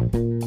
Bye.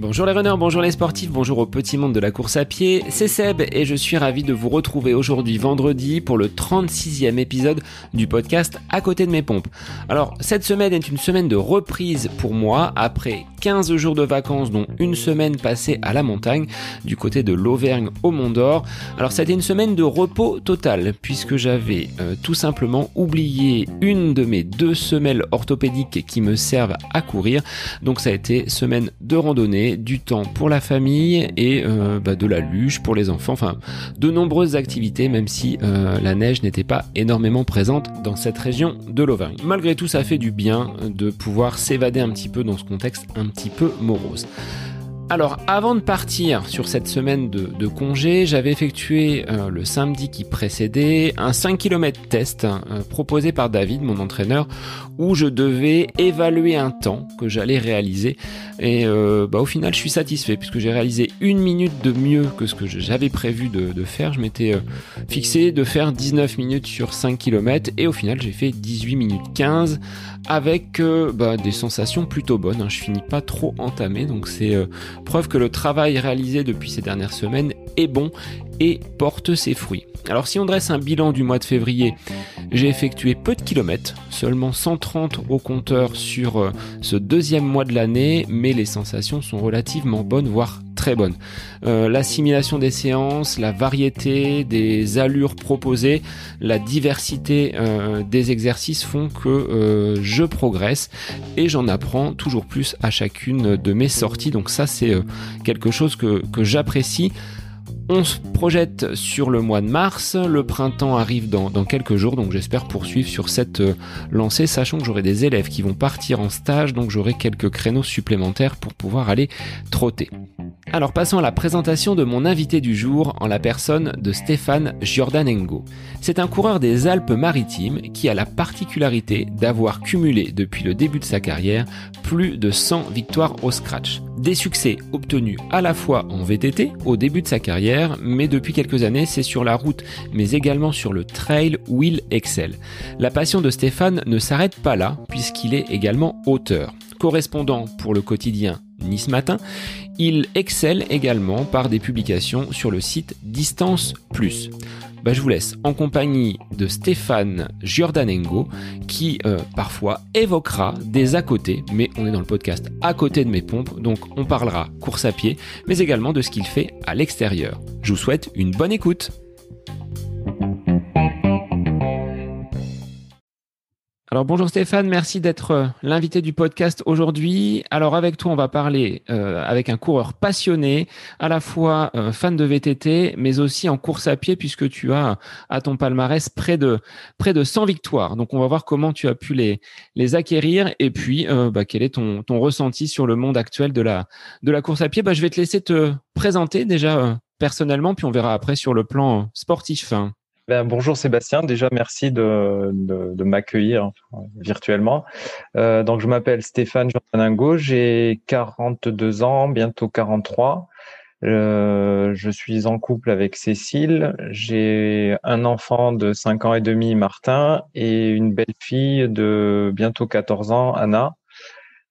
Bonjour les runners, bonjour les sportifs, bonjour au petit monde de la course à pied, c'est Seb et je suis ravi de vous retrouver aujourd'hui vendredi pour le 36e épisode du podcast À côté de mes pompes. Alors cette semaine est une semaine de reprise pour moi après 15 jours de vacances dont une semaine passée à la montagne du côté de l'Auvergne au Mont d'Or. Alors ça a été une semaine de repos total puisque j'avais euh, tout simplement oublié une de mes deux semelles orthopédiques qui me servent à courir. Donc ça a été semaine de randonnée du temps pour la famille et euh, bah, de la luge pour les enfants. Enfin, de nombreuses activités, même si euh, la neige n'était pas énormément présente dans cette région de l'Auvergne. Malgré tout, ça fait du bien de pouvoir s'évader un petit peu dans ce contexte un petit peu morose. Alors, avant de partir sur cette semaine de, congé, j'avais effectué euh, le samedi qui précédait un 5 km test euh, proposé par David, mon entraîneur, où je devais évaluer un temps que j'allais réaliser. Et euh, bah, au final, je suis satisfait puisque j'ai réalisé une minute de mieux que ce que j'avais prévu de, de, faire. Je m'étais fixé de faire 19 minutes sur 5 km et au final, j'ai fait 18 minutes 15 avec bah, des sensations plutôt bonnes. Hein. Je finis pas trop entamé, donc c'est Preuve que le travail réalisé depuis ces dernières semaines est bon et porte ses fruits. Alors si on dresse un bilan du mois de février, j'ai effectué peu de kilomètres, seulement 130 au compteur sur euh, ce deuxième mois de l'année, mais les sensations sont relativement bonnes, voire très bonnes. Euh, l'assimilation des séances, la variété des allures proposées, la diversité euh, des exercices font que je progresse et j'en apprends toujours plus à chacune de mes sorties. Donc ça c'est quelque chose que, que j'apprécie. On se projette sur le mois de mars, le printemps arrive dans, quelques jours, donc j'espère poursuivre sur cette euh, lancée, sachant que j'aurai des élèves qui vont partir en stage, donc j'aurai quelques créneaux supplémentaires pour pouvoir aller trotter. Alors passons à la présentation de mon invité du jour en la personne de Stéphane Giordanengo. C'est un coureur des Alpes-Maritimes qui a la particularité d'avoir cumulé depuis le début de sa carrière plus de 100 victoires au scratch. Des succès obtenus à la fois en VTT au début de sa carrière, mais depuis quelques années c'est sur la route, mais également sur le trail où il excelle. La passion de Stéphane ne s'arrête pas là, puisqu'il est également auteur. Correspondant pour le quotidien Nice Matin, il excelle également par des publications sur le site Distance Plus. Bah, je vous laisse en compagnie de Stéphane Giordanengo qui euh, parfois évoquera des à côté, mais on est dans le podcast à côté de mes pompes, donc on parlera course à pied, mais également de ce qu'il fait à l'extérieur. Je vous souhaite une bonne écoute. Alors bonjour Stéphane, merci d'être euh, l'invité du podcast aujourd'hui. Alors avec toi, on va parler euh, avec un coureur passionné, à la fois euh, fan de VTT, mais aussi en course à pied, puisque tu as à ton palmarès près de près de 100 victoires. Donc on va voir comment tu as pu les les acquérir et puis bah, quel est ton ton ressenti sur le monde actuel de la de la course à pied? Bah, je vais te laisser te présenter déjà personnellement, puis on verra après sur le plan sportif. Ben, bonjour Sébastien, déjà merci de, m'accueillir virtuellement. Euh, donc je m'appelle Stéphane Jordaningo, j'ai 42 ans, bientôt 43. Euh, je suis en couple avec Cécile, j'ai un enfant de 5 ans et demi, Martin, et une belle fille de bientôt 14 ans, Anna.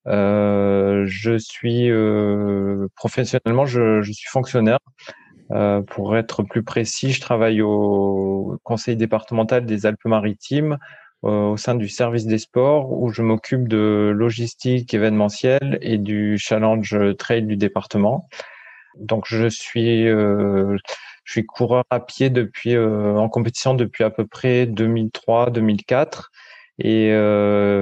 Euh, je suis euh, professionnellement, je suis fonctionnaire. Euh, pour être plus précis, je travaille au conseil départemental des Alpes-Maritimes euh, au sein du service des sports où je m'occupe de logistique événementielle et du challenge trail du département. Donc je suis euh, je suis coureur à pied depuis en compétition depuis à peu près 2003-2004 et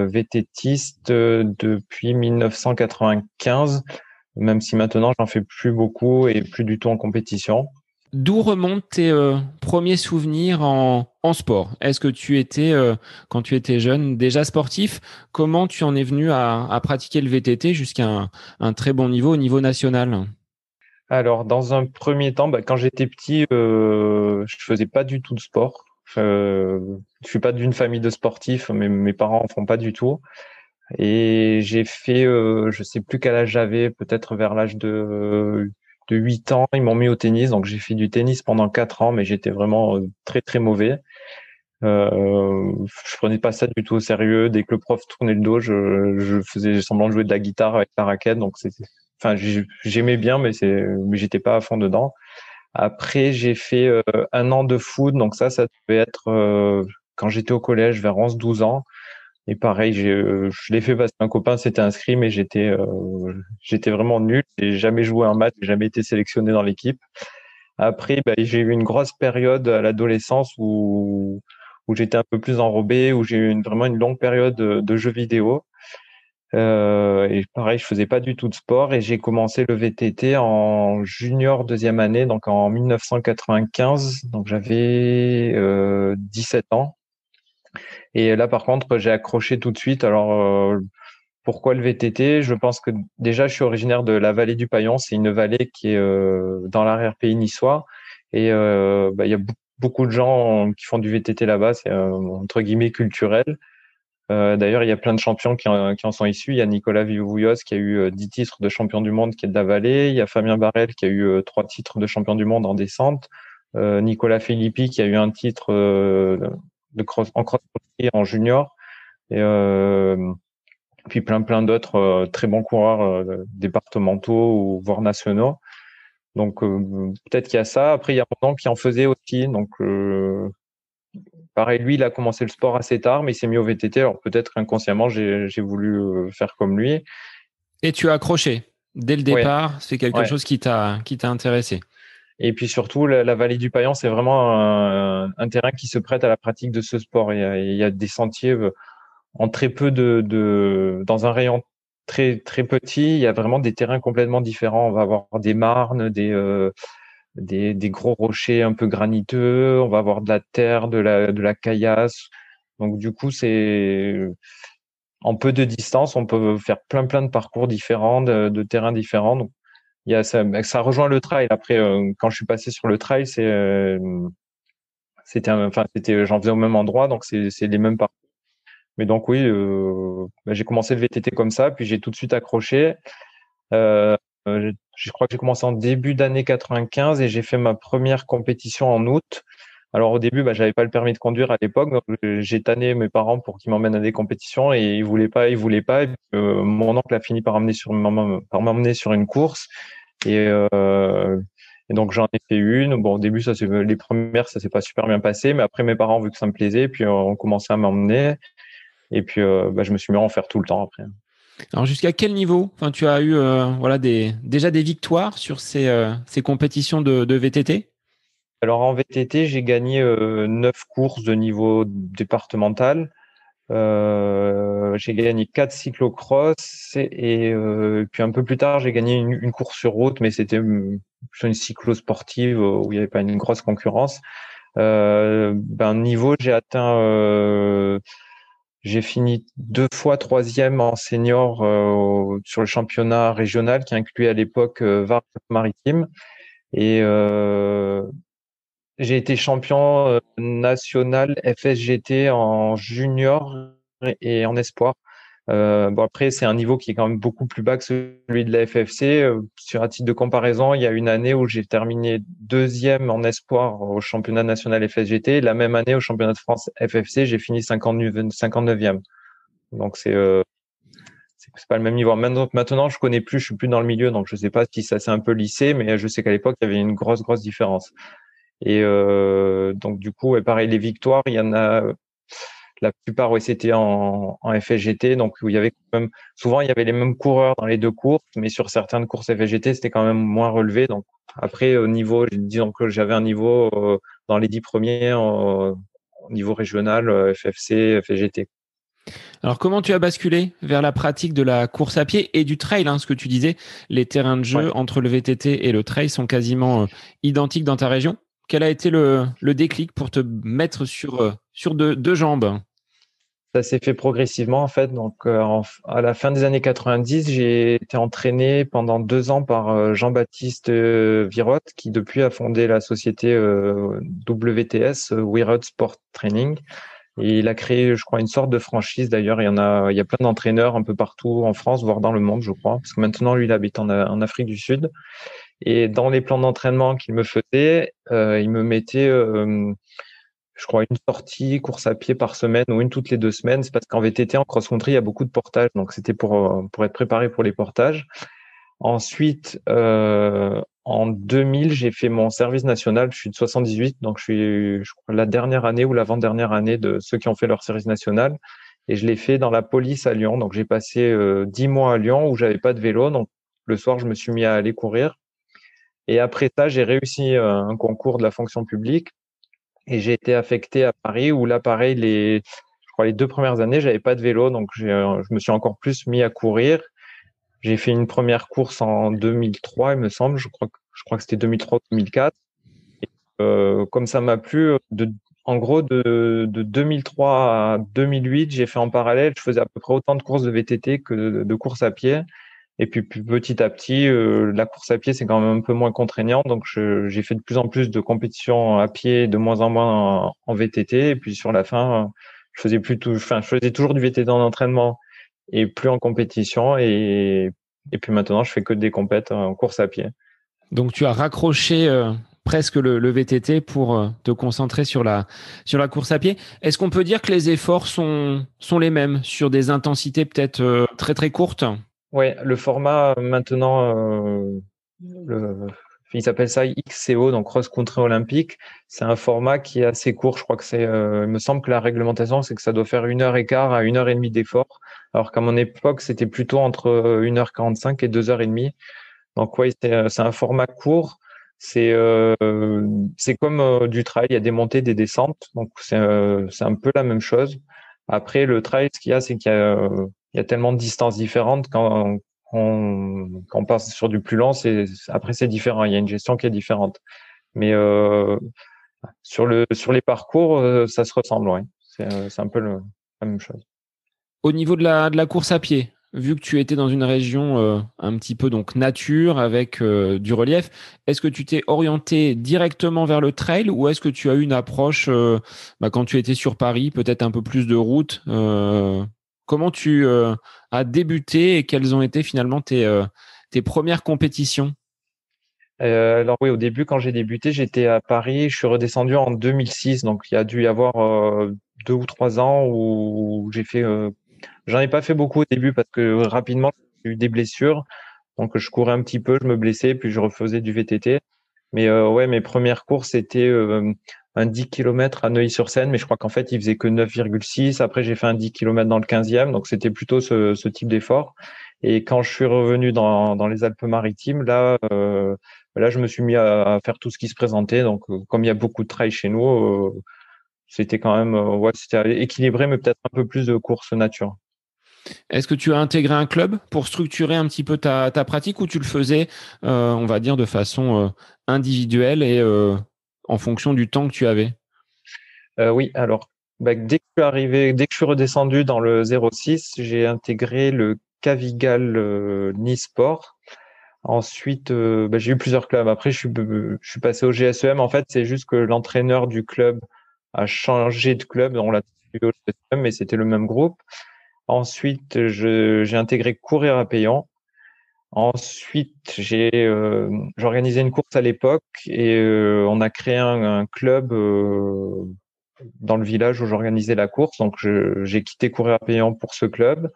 VTTiste depuis 1995 même si maintenant j'en fais plus beaucoup et plus du tout en compétition. D'où remontent tes euh, premiers souvenirs en, en sport? Est-ce que tu étais, euh, quand tu étais jeune, déjà sportif? Comment tu en es venu à, à pratiquer le VTT jusqu'à un, un, très bon niveau au niveau national? Alors, dans un premier temps, bah, quand j'étais petit, euh, je faisais pas du tout de sport. Euh, je suis pas d'une famille de sportifs, mais mes parents en font pas du tout. Et j'ai fait, euh, je sais plus quel âge j'avais, peut-être vers l'âge de, de 8 ans, ils m'ont mis au tennis. Donc j'ai fait du tennis pendant 4 ans, mais j'étais vraiment euh, très très mauvais. Euh, je prenais pas ça du tout au sérieux. Dès que le prof tournait le dos, je, je faisais semblant de jouer de la guitare avec la raquette. Donc c'était, enfin, j'aimais bien, mais c'est, mais j'étais pas à fond dedans. Après, j'ai fait euh, un an de foot. Donc ça, ça devait être euh, quand j'étais au collège, vers 11-12 ans. Et pareil, je l'ai fait parce qu'un copain s'était inscrit, mais j'étais, j'étais vraiment nul. J'ai jamais joué un match, jamais été sélectionné dans l'équipe. Après, bah, j'ai eu une grosse période à l'adolescence où où j'étais un peu plus enrobé, où j'ai eu vraiment une longue période de, jeux vidéo. Euh, et pareil, je faisais pas du tout de sport et j'ai commencé le VTT en junior deuxième année, donc en 1995. Donc j'avais euh, 17 ans. Et là, par contre, j'ai accroché tout de suite. Alors, euh, pourquoi le VTT Je pense que déjà, je suis originaire de la vallée du Paillon. C'est une vallée qui est euh, dans l'arrière-pays niçois. Et euh, bah, il y a beaucoup de gens qui font du VTT là-bas. C'est entre guillemets culturel. Euh, D'ailleurs, il y a plein de champions qui en, qui en, sont issus. Il y a Nicolas Vivouillos qui a eu 10 euh, titres de champion du monde qui est de la vallée. Il y a Fabien Barrel qui a eu euh, trois titres de champion du monde en descente. Euh, Nicolas Filippi qui a eu un titre euh, de cross, en cross en junior. Et puis plein plein d'autres très bons coureurs départementaux ou voire nationaux. Donc euh, peut-être qu'il y a ça. Après, il y a un qui en faisait aussi. Donc euh, pareil, lui, il a commencé le sport assez tard, mais il s'est mis au VTT. Alors peut-être inconsciemment, j'ai voulu euh, faire comme lui. Et tu as accroché dès le départ. C'est quelque chose qui t'a qui t'a intéressé. Et puis surtout, la, vallée du Paillon, c'est vraiment un, terrain qui se prête à la pratique de ce sport. Il y a, il y a des sentiers en très peu de, de dans un rayon très très petit. Il y a vraiment des terrains complètement différents. On va avoir des marnes, des euh, des, des, gros rochers un peu graniteux. On va avoir de la terre, de la de la caillasse. Donc du coup, c'est en peu de distance, on peut faire plein plein de parcours différents, de, de terrains différents. Il y a ça, ça rejoint le trail. Après, euh, quand je suis passé sur le trail, euh, c'était enfin c'était j'en faisais au même endroit, donc c'est les mêmes parcours mais donc oui, euh, bah, j'ai commencé le VTT comme ça, puis j'ai tout de suite accroché. Euh, je crois que j'ai commencé en début d'année 95 et j'ai fait ma première compétition en août. Alors au début, bah, j'avais pas le permis de conduire à l'époque, donc j'ai tanné mes parents pour qu'ils m'emmènent à des compétitions et ils voulaient pas, ils voulaient pas. euh, mon oncle a fini par m'emmener sur, une course et, euh, et donc j'en ai fait une. Bon au début, ça les premières, ça s'est pas super bien passé, mais après mes parents vu que ça me plaisait, puis on commençait à m'emmener. Et puis, euh, bah, je me suis mis à en faire tout le temps après. Alors jusqu'à quel niveau? Enfin, tu as eu euh, voilà déjà des victoires sur ces, euh, ces compétitions de, VTT Alors en VTT, j'ai gagné neuf courses de niveau départemental. j'ai gagné quatre cyclocross et, puis un peu plus tard, j'ai gagné une, une, course sur route, mais c'était une, une cyclo-sportive où il n'y avait pas une grosse concurrence. ben niveau, j'ai atteint j'ai fini deux fois troisième en senior euh, sur le championnat régional qui incluait à l'époque euh, Var Maritime. Et euh, j'ai été champion euh, national FSGT en junior et en espoir. Euh, bon après, c'est un niveau qui est quand même beaucoup plus bas que celui de la FFC. Sur un titre de comparaison, il y a une année où j'ai terminé deuxième en espoir au championnat national FSGT. La même année au championnat de France FFC, j'ai fini 59e. Donc c'est euh, pas le même niveau. Maintenant, maintenant, je connais plus, je suis plus dans le milieu, donc je sais pas si ça s'est un peu lissé, mais je sais qu'à l'époque, il y avait une grosse, grosse différence. Et euh, donc du coup, et pareil, les victoires, il y en a la plupart ouais, c'était en, en FSGT, donc où il y avait quand même souvent il y avait les mêmes coureurs dans les deux courses, mais sur certaines courses FSGT c'était quand même moins relevé. Donc après au niveau, disons que j'avais un niveau euh, dans les dix premiers au niveau régional, euh, FFC, FSGT. Alors comment tu as basculé vers la pratique de la course à pied et du trail hein, Ce que tu disais, les terrains de jeu entre le VTT et le trail sont quasiment euh, identiques dans ta région? Quel a été le, le déclic pour te mettre sur, sur deux, deux jambes? Ça s'est fait progressivement en fait. Donc euh, à la fin des années 90, j'ai été entraîné pendant deux ans par euh, Jean-Baptiste euh, Virotte, qui depuis a fondé la société WTS, Wirotte Sport Training. Et il a créé, je crois, une sorte de franchise. D'ailleurs, il y en a, il y a plein d'entraîneurs un peu partout en France, voire dans le monde, je crois, parce que maintenant lui, il habite en Afrique du Sud. Et dans les plans d'entraînement qu'il me faisait, il me mettait je crois, une sortie course à pied par semaine ou une toutes les deux semaines. C'est parce qu'en VTT, en cross-country, il y a beaucoup de portages. Donc, c'était pour, pour être préparé pour les portages. Ensuite, euh, en 2000, j'ai fait mon service national. Je suis de 78, donc je suis je crois, la dernière année ou l'avant-dernière année de ceux qui ont fait leur service national. Et je l'ai fait dans la police à Lyon. Donc, j'ai passé euh, dix mois à Lyon où j'avais pas de vélo. Donc, le soir, je me suis mis à aller courir. Et après ça, j'ai réussi euh, un concours de la fonction publique et j'ai été affecté à Paris où là, pareil, les, je crois les deux premières années, j'avais pas de vélo, donc euh, je me suis encore plus mis à courir. J'ai fait une première course en 2003, il me semble. Je crois que je crois que c'était 2003 2004. Et, euh, comme ça m'a plu, en gros de, de 2003 à 2008, j'ai fait en parallèle. Je faisais à peu près autant de courses de VTT que de courses à pied. Et puis petit à petit, euh, la course à pied, c'est quand même un peu moins contraignant. Donc j'ai fait de plus en plus de compétitions à pied, de moins en moins en, VTT. Et puis sur la fin, je faisais plus tout, enfin, je faisais toujours du VTT en entraînement et plus en compétition. Et, puis maintenant, je fais que des compètes en course à pied. Donc tu as raccroché euh, presque le, le, VTT pour euh, te concentrer sur la, sur la course à pied. Est-ce qu'on peut dire que les efforts sont, sont les mêmes sur des intensités peut-être très très courtes? Oui, le format euh, maintenant, euh, le, il s'appelle ça XCO, donc cross country olympique. C'est un format qui est assez court. Je crois que c'est, euh, il me semble que la réglementation, c'est que ça doit faire une heure et quart à une heure et demie d'effort. Alors qu'à mon époque, c'était plutôt entre 1h45 et 2h30. Donc oui, c'est un format court. C'est c'est comme du trail, il y a des montées, des descentes. Donc c'est un peu la même chose. Après, le trail, ce qu'il y a, c'est qu'il y a il y a tellement de distances différentes quand on, quand on passe sur du plus lent, c'est après c'est différent. Il y a une gestion qui est différente. Mais euh, sur le sur les parcours, euh, ça se ressemble. Ouais. C'est euh, c'est un peu le, la même chose. Au niveau de la de la course à pied, vu que tu étais dans une région euh, un petit peu donc nature avec euh, du relief, est-ce que tu t'es orienté directement vers le trail ou est-ce que tu as eu une approche bah, quand tu étais sur Paris, peut-être un peu plus de route Comment tu euh, as débuté et quelles ont été finalement tes, euh, premières compétitions? Euh, alors oui, au début, quand j'ai débuté, j'étais à Paris. Je suis redescendu en 2006, donc il y a dû y avoir deux ou trois ans où j'ai fait. J'en ai pas fait beaucoup au début parce que rapidement j'ai eu des blessures, donc je courais un petit peu, je me blessais, puis je refaisais du VTT. Mais ouais, mes premières courses c'était un 10 km à Neuilly-sur-Seine, mais je crois qu'en fait, il faisait que 9,6. Après, j'ai fait un 10 km dans le 15e, donc c'était plutôt ce, type d'effort. Et quand je suis revenu dans, dans les Alpes-Maritimes, là, euh, là, je me suis mis à, faire tout ce qui se présentait. Donc, euh, comme il y a beaucoup de trail chez nous, euh, c'était quand même, ouais, c'était équilibré, mais peut-être un peu plus de course nature. Est-ce que tu as intégré un club pour structurer un petit peu ta, ta pratique ou tu le faisais, on va dire, de façon individuelle et en fonction du temps que tu avais? Euh, Oui, alors bah, dès que je suis arrivé, dès que je suis redescendu dans le 06, j'ai intégré le Cavigal euh, Nisport. Ensuite, euh, bah, j'ai eu plusieurs clubs. Après, je suis, passé au GSEM. En fait, c'est juste que l'entraîneur du club a changé de club. On l'a au GSEM, mais c'était le même groupe. Ensuite, j'ai intégré Courir à Payant. Ensuite, j'ai euh, une course à l'époque et euh, on a créé un, club euh, dans le village où j'organisais la course. Donc, j'ai quitté courir à payant pour ce club.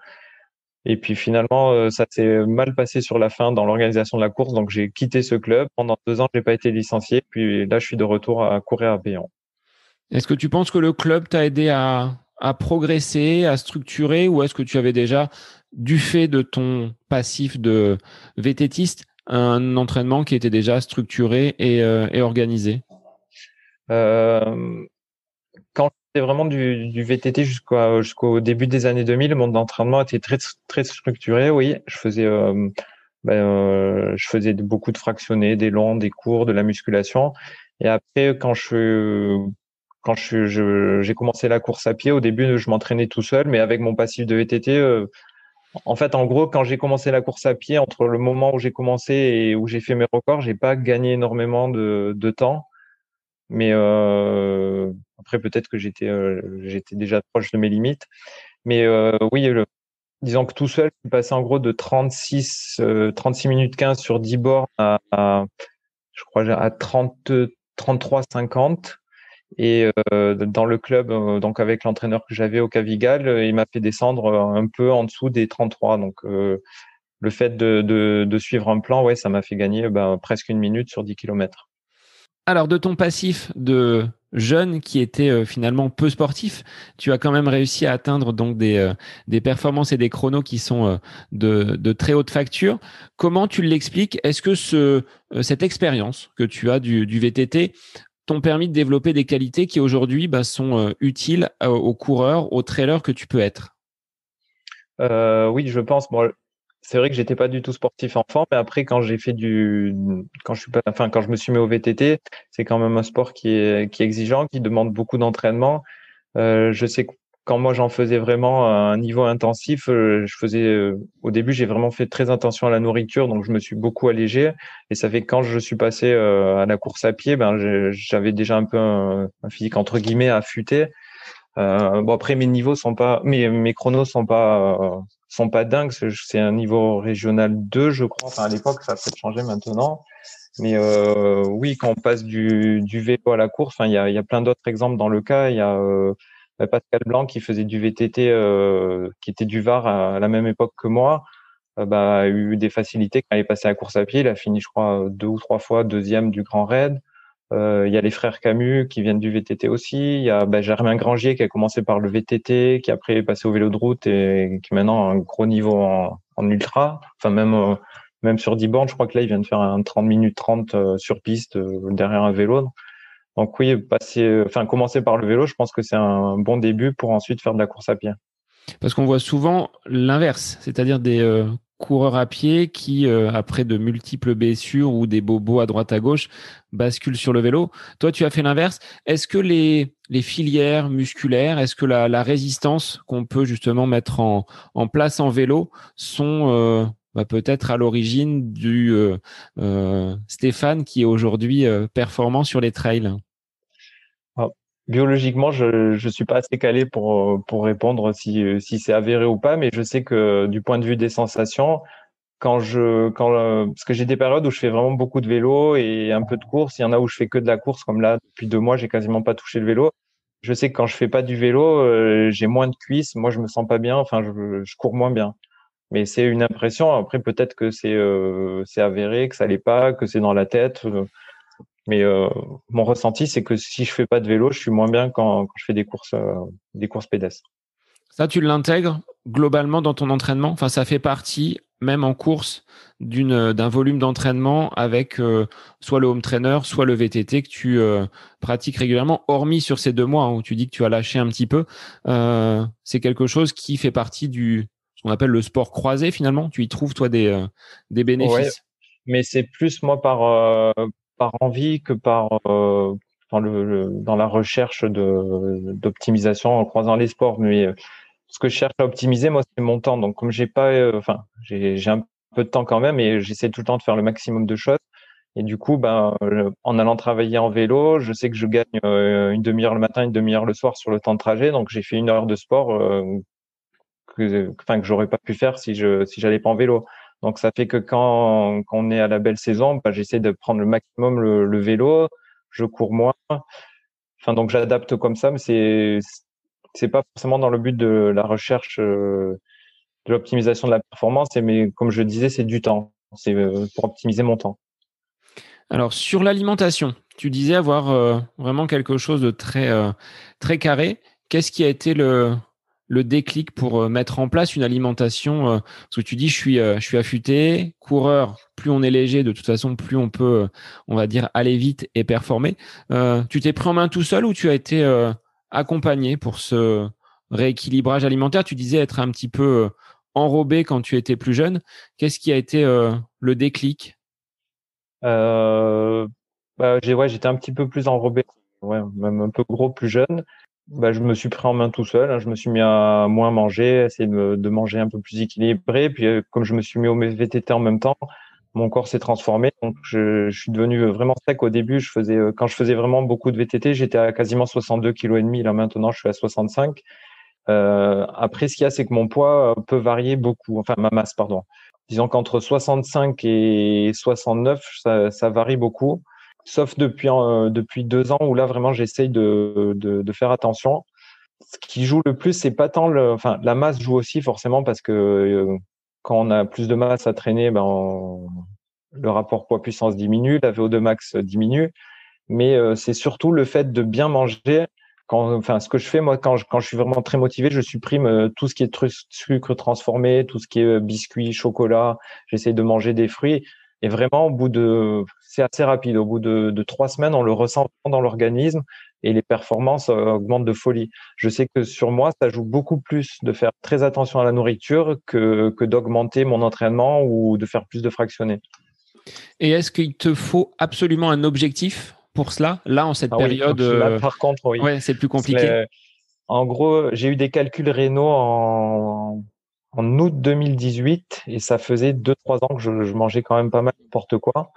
Et puis finalement, euh, ça s'est mal passé sur la fin dans l'organisation de la course. Donc, j'ai quitté ce club. Pendant deux ans, j'ai pas été licencié. Puis là, je suis de retour à courir à payant. Est-ce que tu penses que le club t'a aidé à, à progresser, à structurer, ou est-ce que tu avais déjà du fait de ton passif de vététiste, un entraînement qui était déjà structuré et, euh, organisé? Euh, Quand c'était vraiment du, du VTT jusqu'au début des années 2000, mon entraînement était très très structuré. Oui, je faisais euh, ben, je faisais beaucoup de fractionnés, des longs, des courts, de la musculation. Et après, quand je quand je j'ai commencé la course à pied, au début, je m'entraînais tout seul, mais avec mon passif de VTT, euh, en fait, en gros, quand j'ai commencé la course à pied, entre le moment où j'ai commencé et où j'ai fait mes records, j'ai pas gagné énormément de, de temps. Mais euh, après, peut-être que j'étais euh, j'étais déjà proche de mes limites. Mais euh, oui, le, disons que tout seul, je suis passé en gros de 36 36 minutes 15 sur 10 bords à, à je crois à 30 33 50 Et dans le club, donc avec l'entraîneur que j'avais au Cavigal, il m'a fait descendre un peu en dessous des 33. Donc le fait de, suivre un plan, ouais, ça m'a fait gagner ben, presque une minute sur 10 km. Alors, de ton passif de jeune qui était euh, finalement peu sportif, tu as quand même réussi à atteindre donc des, euh, performances et des chronos qui sont euh, de, très haute facture. Comment tu l'expliques? Est-ce que ce, cette expérience que tu as du VTT t'ont permis de développer des qualités qui aujourd'hui bah, sont utiles aux coureurs, aux trailers que tu peux être? Oui, je pense. Bon, c'est vrai que j'étais pas du tout sportif enfant, mais après quand j'ai fait du, quand je suis pas, enfin quand je me suis mis au VTT, c'est quand même un sport qui est qui est exigeant, qui demande beaucoup d'entraînement. Euh, je sais que quand moi j'en faisais vraiment un niveau intensif, euh, je faisais euh, au début j'ai vraiment fait très attention à la nourriture, donc je me suis beaucoup allégé. Et ça fait que quand je suis passé euh, à la course à pied, ben j'avais déjà un peu un, physique entre guillemets affûté. Bon après mes niveaux sont pas, mes chronos sont pas sont pas dingues. C'est un niveau régional 2, je crois. Enfin, à l'époque, ça a peut-être changé maintenant. Mais euh, oui, quand on passe du, du vélo à la course, il y a, y a plein d'autres exemples dans le cas. Il y a Pascal Blanc qui faisait du VTT, euh, qui était du Var à, la même époque que moi. Euh, bah, a eu des facilités quand il est passé à course à pied. Il a fini, je crois, deux ou trois fois deuxième du Grand Raid. Euh, il y a les frères Camus qui viennent du VTT aussi. Il y a ben, Germain Grangier qui a commencé par le VTT, qui après est passé au vélo de route et qui maintenant a un gros niveau en, ultra. Enfin même euh, même sur 10 bornes, je crois que là il vient de faire un 30 minutes 30 euh, sur piste derrière un vélo. Donc oui, passer, enfin commencer par le vélo, je pense que c'est un bon début pour ensuite faire de la course à pied. Parce qu'on voit souvent l'inverse, c'est-à-dire des coureurs à pied qui, euh, après de multiples blessures ou des bobos à droite à gauche, basculent sur le vélo. Toi, tu as fait l'inverse. Est-ce que les, les filières musculaires, est-ce que la, la résistance qu'on peut justement mettre en, en place en vélo sont euh, bah, peut-être à l'origine du euh, Stéphane qui est aujourd'hui performant sur les trails ah, Biologiquement, je ne suis pas assez calé pour, répondre si, c'est avéré ou pas, mais je sais que du point de vue des sensations, quand je, quand, parce que j'ai des périodes où je fais vraiment beaucoup de vélo et un peu de course. Il y en a où je fais que de la course, comme là, depuis deux mois, j'ai quasiment pas touché le vélo. Je sais que quand je fais pas du vélo, euh, j'ai moins de cuisses. Moi, je me sens pas bien. Enfin, je cours moins bien. Mais c'est une impression. Après, peut-être que c'est euh, avéré, que ça l'est pas, que c'est dans la tête. Mais euh, mon ressenti, c'est que si je fais pas de vélo, je suis moins bien quand, je fais des courses, euh, des courses pédestres. Ça, tu l'intègres globalement dans ton entraînement? Enfin, ça fait partie, même en course, d'une d'un volume d'entraînement avec euh, soit le home trainer, soit le VTT que tu pratiques régulièrement. Hormis sur ces deux mois hein, où tu dis que tu as lâché un petit peu, c'est quelque chose qui fait partie du qu'on appelle le sport croisé finalement. Tu y trouves toi des des bénéfices? mais c'est plus moi par par envie que par euh, dans, le, dans la recherche de d'optimisation en croisant les sports. Mais euh, ce que je cherche à optimiser, moi, c'est mon temps. Donc, comme j'ai pas, euh, enfin, j'ai j'ai un peu de temps quand même, et j'essaie tout le temps de faire le maximum de choses. Et du coup, ben, en allant travailler en vélo, je sais que je gagne une demi-heure le matin, une demi-heure le soir sur le temps de trajet. Donc, j'ai fait une heure de sport que, enfin, que j'aurais pas pu faire si je si j'allais pas en vélo. Donc ça fait que quand, quand on est à la belle saison, bah, j'essaie de prendre le maximum le, vélo, je cours moins. Enfin donc j'adapte comme ça, mais c'est c'est pas forcément dans le but de la recherche euh, de l'optimisation de la performance, mais comme je disais, c'est du temps. C'est euh, pour optimiser mon temps. Alors sur l'alimentation, tu disais avoir euh, vraiment quelque chose de très très carré. Qu'est-ce qui a été le le déclic pour euh, mettre en place une alimentation euh, Parce que tu dis, je suis, euh, je suis affûté, coureur, plus on est léger, de toute façon, plus on peut, on va dire, aller vite et performer. tu t'es pris en main tout seul ou tu as été accompagné pour ce rééquilibrage alimentaire? Tu disais être un petit peu enrobé quand tu étais plus jeune. Qu'est-ce qui a été le déclic? Bah, ouais, J'étais un petit peu plus enrobé, même un peu gros plus jeune bah, je me suis pris en main tout seul. Hein. Je me suis mis à moins manger, essayer de, manger un peu plus équilibré. Puis, euh, comme je me suis mis au VTT en même temps, mon corps s'est transformé. Donc, je, suis devenu vraiment sec. Au début, je faisais, euh, quand je faisais vraiment beaucoup de VTT, j'étais à quasiment 62 kg et demi. Là, maintenant, je suis à 65. Euh, après, ce qu'il y a, c'est que mon poids peut varier beaucoup. Enfin, ma masse, pardon. Disons qu'entre 65 et 69, ça, ça varie beaucoup. Sauf depuis, depuis deux ans où là, vraiment, j'essaye de, de, faire attention. Ce qui joue le plus, c'est pas tant le. Enfin, la masse joue aussi, forcément, parce que quand on a plus de masse à traîner, ben, le rapport poids-puissance diminue, la VO2 max diminue. Mais c'est surtout le fait de bien manger enfin, ce que je fais, moi, quand je, quand je suis vraiment très motivé, je supprime euh, tout ce qui est sucre transformé, tout ce qui est euh, biscuits, chocolat. J'essaie de manger des fruits. Et vraiment, au bout de, c'est assez rapide. Au bout de, de, trois semaines, on le ressent dans l'organisme et les performances euh, augmentent de folie. Je sais que sur moi, ça joue beaucoup plus de faire très attention à la nourriture que, que d'augmenter mon entraînement ou de faire plus de fractionnés. Et est-ce qu'il te faut absolument un objectif pour cela Là, en cette ah période. Euh, par contre, oui. Ouais, c'est plus compliqué? En gros, j'ai eu des calculs rénaux en, en août 2018 et ça faisait 2-3 ans que je, mangeais quand même pas mal n'importe quoi.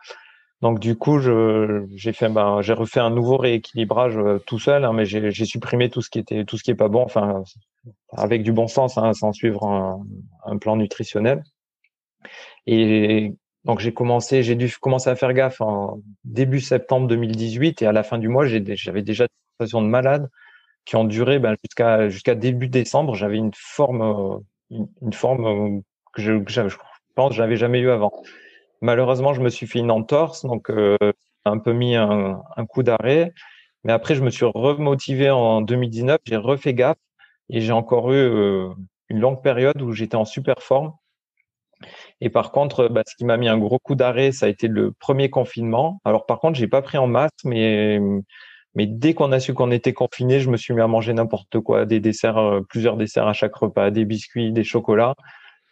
Donc du coup, j'ai fait, ben, j'ai refait un nouveau rééquilibrage euh, tout seul, hein, mais j'ai supprimé tout ce qui était, tout ce qui est pas bon, enfin avec du bon sens, hein, sans suivre un, un, plan nutritionnel. Et donc j'ai commencé, j'ai dû commencer à faire gaffe en début septembre 2018 et à la fin du mois, j'avais déjà des sensations de malade qui ont duré ben, jusqu'à jusqu'à début décembre. J'avais une forme, une, forme euh, que je, que je pense j'avais jamais eu avant. Malheureusement, je me suis fait une entorse, donc euh, un peu mis un, un coup d'arrêt. Mais après, je me suis remotivé en 2019. J'ai refait gaffe et j'ai encore eu euh, une longue période où j'étais en super forme. Et par contre, bah, ce qui m'a mis un gros coup d'arrêt, ça a été le premier confinement. Alors par contre, j'ai pas pris en masse, mais mais dès qu'on a su qu'on était confiné, je me suis mis à manger n'importe quoi, des desserts, euh, plusieurs desserts à chaque repas, des biscuits, des chocolats.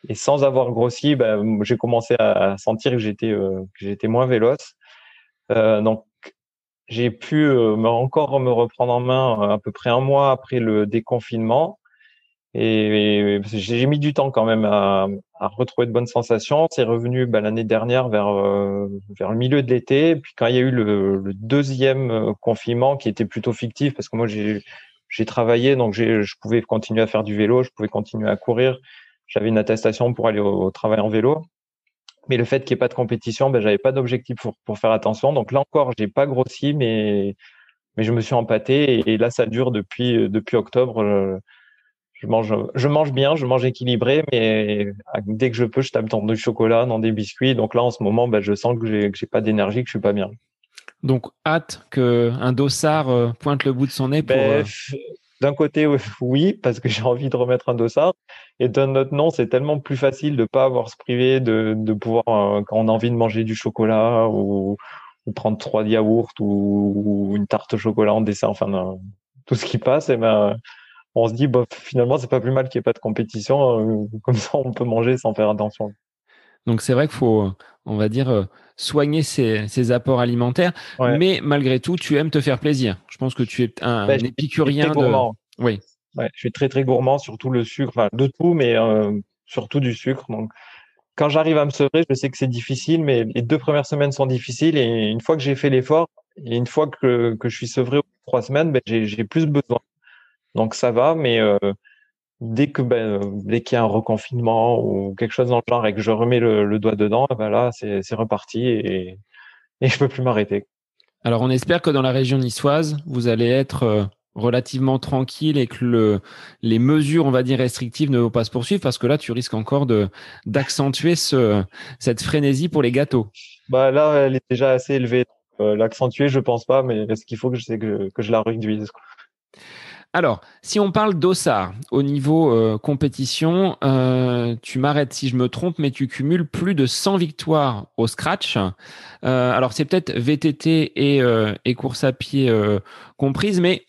Et sans avoir grossi, bah, j'ai commencé à sentir que j'étais euh, que j'étais moins véloce. Euh, donc j'ai pu euh, encore me reprendre en main à peu près un mois après le déconfinement. Et, j'ai mis du temps quand même à, à retrouver de bonnes sensations. C'est revenu bah, l'année dernière vers euh, vers le milieu de l'été. Puis quand il y a eu le, deuxième euh, confinement qui était plutôt fictif parce que moi j'ai j'ai travaillé donc je pouvais continuer à faire du vélo, je pouvais continuer à courir. J'avais une attestation pour aller au, travail en vélo. Mais le fait qu'il n'y ait pas de compétition, ben, j'avais pas d'objectif pour, pour faire attention. Donc là encore, j'ai pas grossi, mais mais je me suis empâté et, et là ça dure depuis depuis octobre je mange, je mange bien, je mange équilibré, mais dès que je peux, je tape dans du chocolat, dans des biscuits. Donc là, en ce moment, bah, je sens que j'ai, que j'ai pas d'énergie, que je suis pas bien. Donc, hâte qu'un dossard euh, pointe le bout de son nez pour. Ben, euh, d'un côté, oui, parce que j'ai envie de remettre un dossard. Et d'un autre, non, c'est tellement plus facile de pas avoir se priver, de, de pouvoir, euh, quand on a envie de manger du chocolat ou, prendre trois yaourts ou, une tarte au chocolat en dessert, enfin, tout ce qui passe, et ben, on se dit, bah, finalement, c'est pas plus mal qu'il n'y ait pas de compétition. Euh, comme ça, on peut manger sans faire attention. Donc, c'est vrai qu'il faut, on va dire, euh, soigner ses, apports alimentaires. Mais malgré tout, tu aimes te faire plaisir. Je pense que tu es un, ben, épicurien de. Oui. je suis très, très gourmand, surtout le sucre, enfin, de tout, mais euh, surtout du sucre. Donc, quand j'arrive à me sevrer, je sais que c'est difficile, mais les deux premières semaines sont difficiles. Et une fois que j'ai fait l'effort, et une fois que, que je suis sevré aux trois semaines, ben, j'ai plus besoin. Donc ça va, mais euh, dès que ben, dès qu'il y a un reconfinement ou quelque chose dans le genre et que je remets le, doigt dedans, ben là c'est reparti et, et je peux plus m'arrêter. Alors on espère que dans la région niçoise, vous allez être euh, relativement tranquille et que le, les mesures, on va dire, restrictives ne vont pas se poursuivre parce que là, tu risques encore de d'accentuer ce, cette frénésie pour les gâteaux. Bah là, elle est déjà assez élevée. Euh, l'accentuer, je pense pas, mais ce qu'il faut que je que, que je la réduise. Alors, si on parle d'Ossard au niveau euh, compétition, euh, tu m'arrêtes si je me trompe, mais tu cumules plus de 100 victoires au scratch. Euh, alors, c'est peut-être VTT et, et, course à pied comprises, mais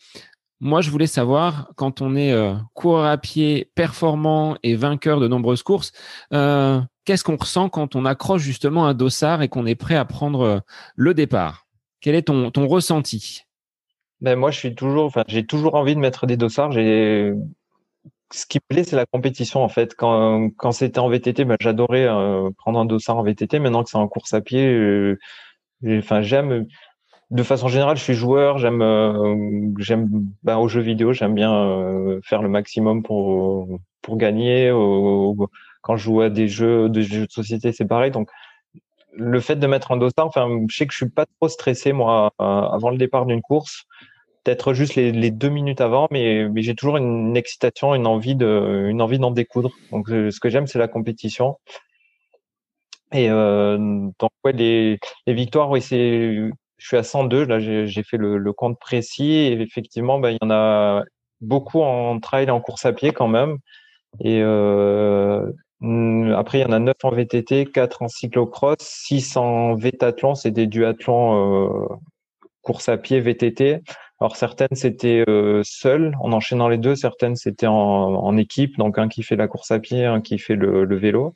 moi, je voulais savoir, quand on est coureur à pied performant et vainqueur de nombreuses courses, qu'est-ce qu'on ressent quand on accroche justement un dossard et qu'on est prêt à prendre le départ? Quel est ton, ton ressenti? Ben moi, je suis toujours, enfin, j'ai toujours envie de mettre des dossards. J'ai, ce qui me plaît, c'est la compétition en fait. Quand, quand c'était en VTT, ben, j'adorais euh, prendre un dossard en VTT. Maintenant que c'est en course à pied, euh, j'aime. De façon générale, je suis joueur. J'aime, euh, j'aime ben, aux jeux vidéo. J'aime bien faire le maximum pour pour gagner. quand je joue à des jeux, des jeux de société, c'est pareil. Donc le fait de mettre un dossard, enfin, je sais que je suis pas trop stressé moi avant le départ d'une course peut-être juste les, deux minutes avant, mais, mais j'ai toujours une, excitation, une envie de, une envie d'en découdre. Donc, euh, ce que j'aime, c'est la compétition. Et euh, donc, ouais, les, les victoires, oui, c'est, je suis à 102. Là, j'ai fait le, le, compte précis. Et effectivement, ben, il y en a beaucoup en trail et en course à pied quand même. Et euh, après, il y en a 9 en VTT, 4 en cyclocross, 6 en vétathlon, c'est des duathlons euh, course à pied VTT. Alors certaines c'était euh, seul en enchaînant les deux, certaines c'était en, équipe, donc un qui fait la course à pied, un qui fait le, vélo.